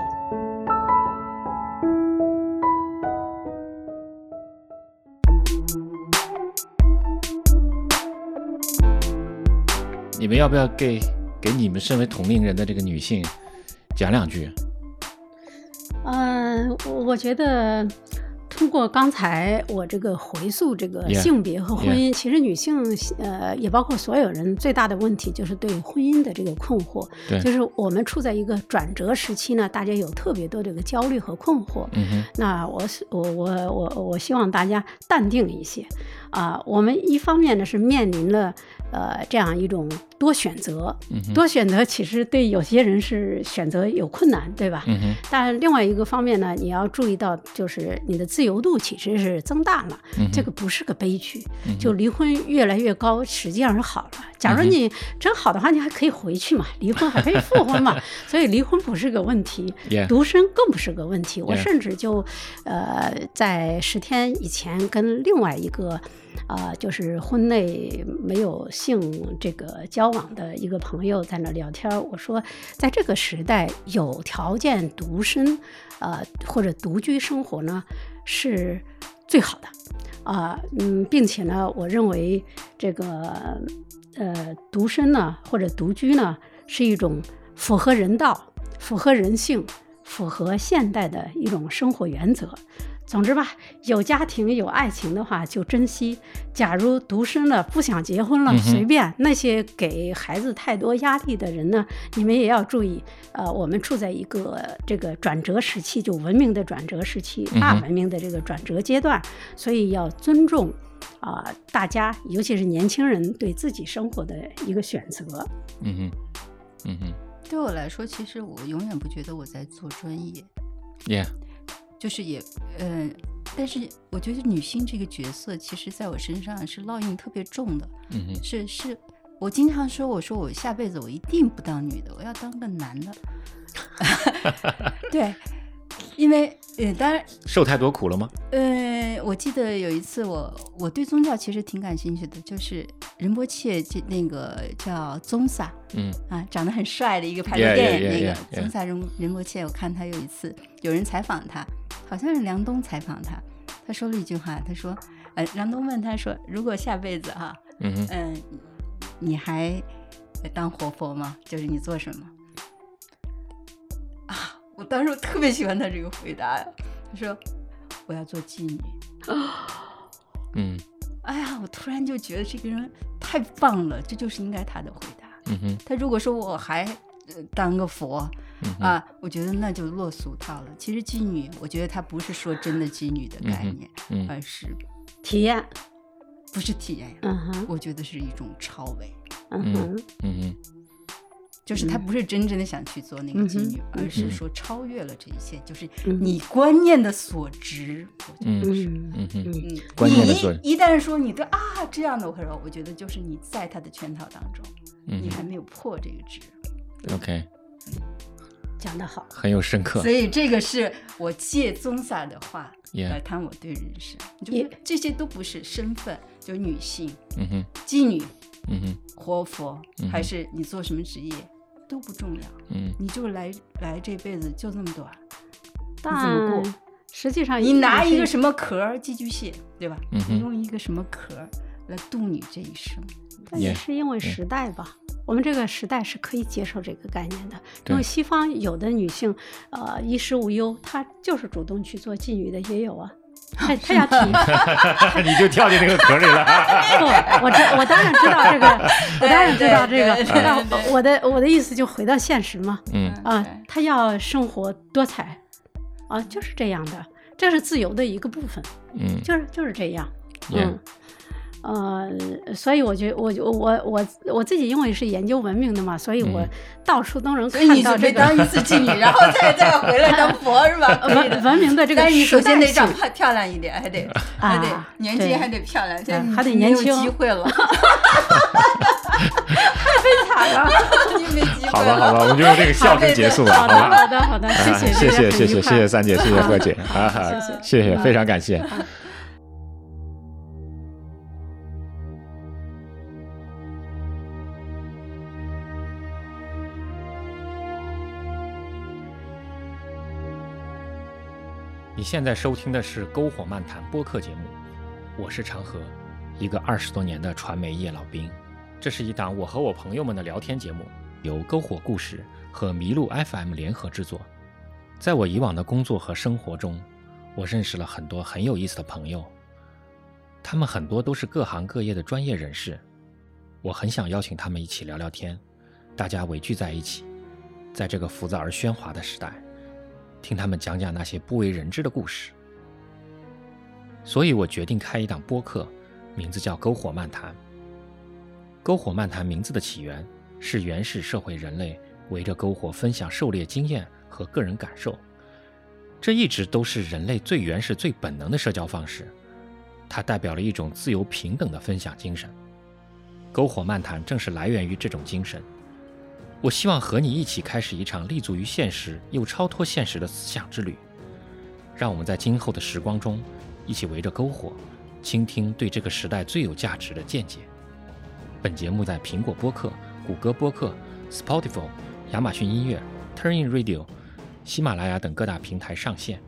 你们要不要给给你们身为同龄人的这个女性讲两句？嗯，我我觉得通过刚才我这个回溯这个性别和婚姻其实女性呃也包括所有人最大的问题就是对婚姻的这个困惑，对。就是我们处在一个转折时期呢，大家有特别多这个焦虑和困惑。嗯，那我是我我我我希望大家淡定一些。啊、我们一方面呢是面临了呃这样一种多选择，多选择其实对有些人是选择有困难，对吧？嗯，但另外一个方面呢，你要注意到，就是你的自由度其实是增大了，嗯这个不是个悲剧。嗯就离婚越来越高，实际上是好了。假如你真好的话，你还可以回去嘛，离婚还可以复婚嘛，所以离婚不是个问题独身更不是个问题。我甚至就呃在十天以前跟另外一个。呃，就是婚内没有性这个交往的一个朋友在那聊天，我说，在这个时代，有条件独身，呃或者独居生活呢，是最好的。啊、嗯，并且呢，我认为这个呃独身呢或者独居呢是一种符合人道、符合人性、符合现代的一种生活原则。总之吧，有家庭有爱情的话就珍惜；假如独身了不想结婚了，嗯随便。那些给孩子太多压力的人呢，你们也要注意。呃，我们处在一个这个转折时期，就文明的转折时期，大文明的这个转折阶段，所以要尊重啊、大家，尤其是年轻人对自己生活的一个选择。嗯哼，嗯哼对我来说，其实我永远不觉得我在做专业，，Yeah，就是也，嗯、但是我觉得女性这个角色，其实在我身上是烙印特别重的，是是，我经常说，我说我下辈子我一定不当女的，我要当个男的。对，因为呃，当然，受太多苦了吗？呃，我记得有一次我我对宗教其实挺感兴趣的，就是仁波切这那个叫宗萨嗯啊，长得很帅的一个拍的电影那个.宗萨仁仁波切，我看他有一次有人采访他，好像是梁冬采访他，他说了一句话，他说，呃，梁冬问他说，如果下辈子哈、嗯哼，嗯，你还当活佛吗？就是你做什么？啊，我当时我特别喜欢他这个回答呀。他说我要做妓女。嗯哎呀，我突然就觉得这个人太棒了，这就是应该他的回答。嗯哼，他如果说我还、呃当个佛啊，我觉得那就落俗套了。其实妓女，我觉得她不是说真的妓女的概念，嗯而是体验，不是体验呀？嗯哼，我觉得是一种超维。嗯哼，嗯哼，就是他不是真正的想去做那个妓女，嗯而是说超越了这一切，就是嗯你观念的所值。我觉嗯得是，嗯嗯，嗯嗯，观念的所你一旦说你对啊这样的，我说我觉得就是你在他的圈套当中，嗯你还没有破这个值。，OK，讲得好。很有深刻。所以这个是我借宗萨的话来谈我对人生，就这些都不是身份，就是女性、嗯哼，妓女、嗯哼，活佛，嗯还是你做什么职业都不重要，嗯。你就来来这辈子就这么短。怎么但过？实际上，你拿一个什么壳寄居蟹，对吧？嗯你用一个什么壳儿来度你这一生？那也是因为时代吧。我们这个时代是可以接受这个概念的，因为西方有的女性，呃，衣食无忧，她就是主动去做妓女的也有啊。她她要 提，你就跳进那个壳里了。不，我知我当然知道这个，我当然知道这个我的我的意思就回到现实嘛，嗯啊对，她要生活多彩，啊，就是这样的，这是自由的一个部分，嗯就是就是这样，Yeah 嗯呃，所以我觉我我我我自己因为是研究文明的嘛，所以我嗯到处都能所以你看到这个准备当一次妓女，然后再再回来当佛是吧？文文明的这个但是你首先得长漂漂亮一点，还得还得年轻，还得漂亮，现在嗯还得你没有年轻机会了，惨了。你没机会好吧，好了。吧，我们就用这个笑声结束吧，好的，好吧？好的，好的，谢谢，啊谢谢，谢谢，谢谢三。姐，谢谢何姐，谢谢谢谢，嗯非常感谢。你现在收听的是《篝火漫谈》播客节目，我是长河，一个二十多年的传媒业老兵。这是一档我和我朋友们的聊天节目，由篝火故事和麋鹿 FM 联合制作。在我以往的工作和生活中，我认识了很多很有意思的朋友，他们很多都是各行各业的专业人士。我很想邀请他们一起聊聊天，大家围聚在一起，在这个浮躁而喧哗的时代，听他们讲讲那些不为人知的故事。所以我决定开一档播客，名字叫《篝火漫谈》。篝火漫谈名字的起源是原始社会人类围着篝火分享狩猎经验和个人感受，这一直都是人类最原始、最本能的社交方式。它代表了一种自由平等的分享精神。篝火漫谈正是来源于这种精神。我希望和你一起开始一场立足于现实又超脱现实的思想之旅。让我们在今后的时光中，一起围着篝火，倾听对这个时代最有价值的见解。本节目在苹果播客、谷歌播客、Spotify、亚马逊音乐、Turnin Radio、喜马拉雅等各大平台上线。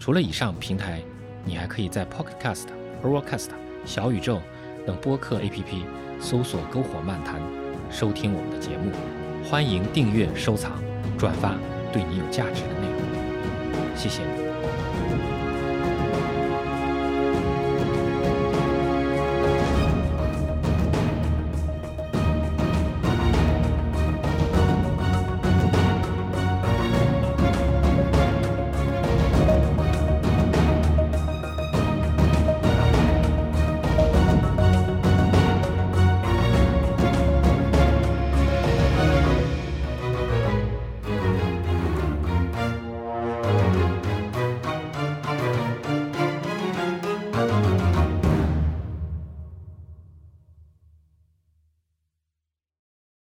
除了以上平台，你还可以在 Pocket Cast、Overcast、小宇宙等播客 APP 搜索“篝火漫谈”，收听我们的节目。欢迎订阅、收藏、转发对你有价值的内容。谢谢。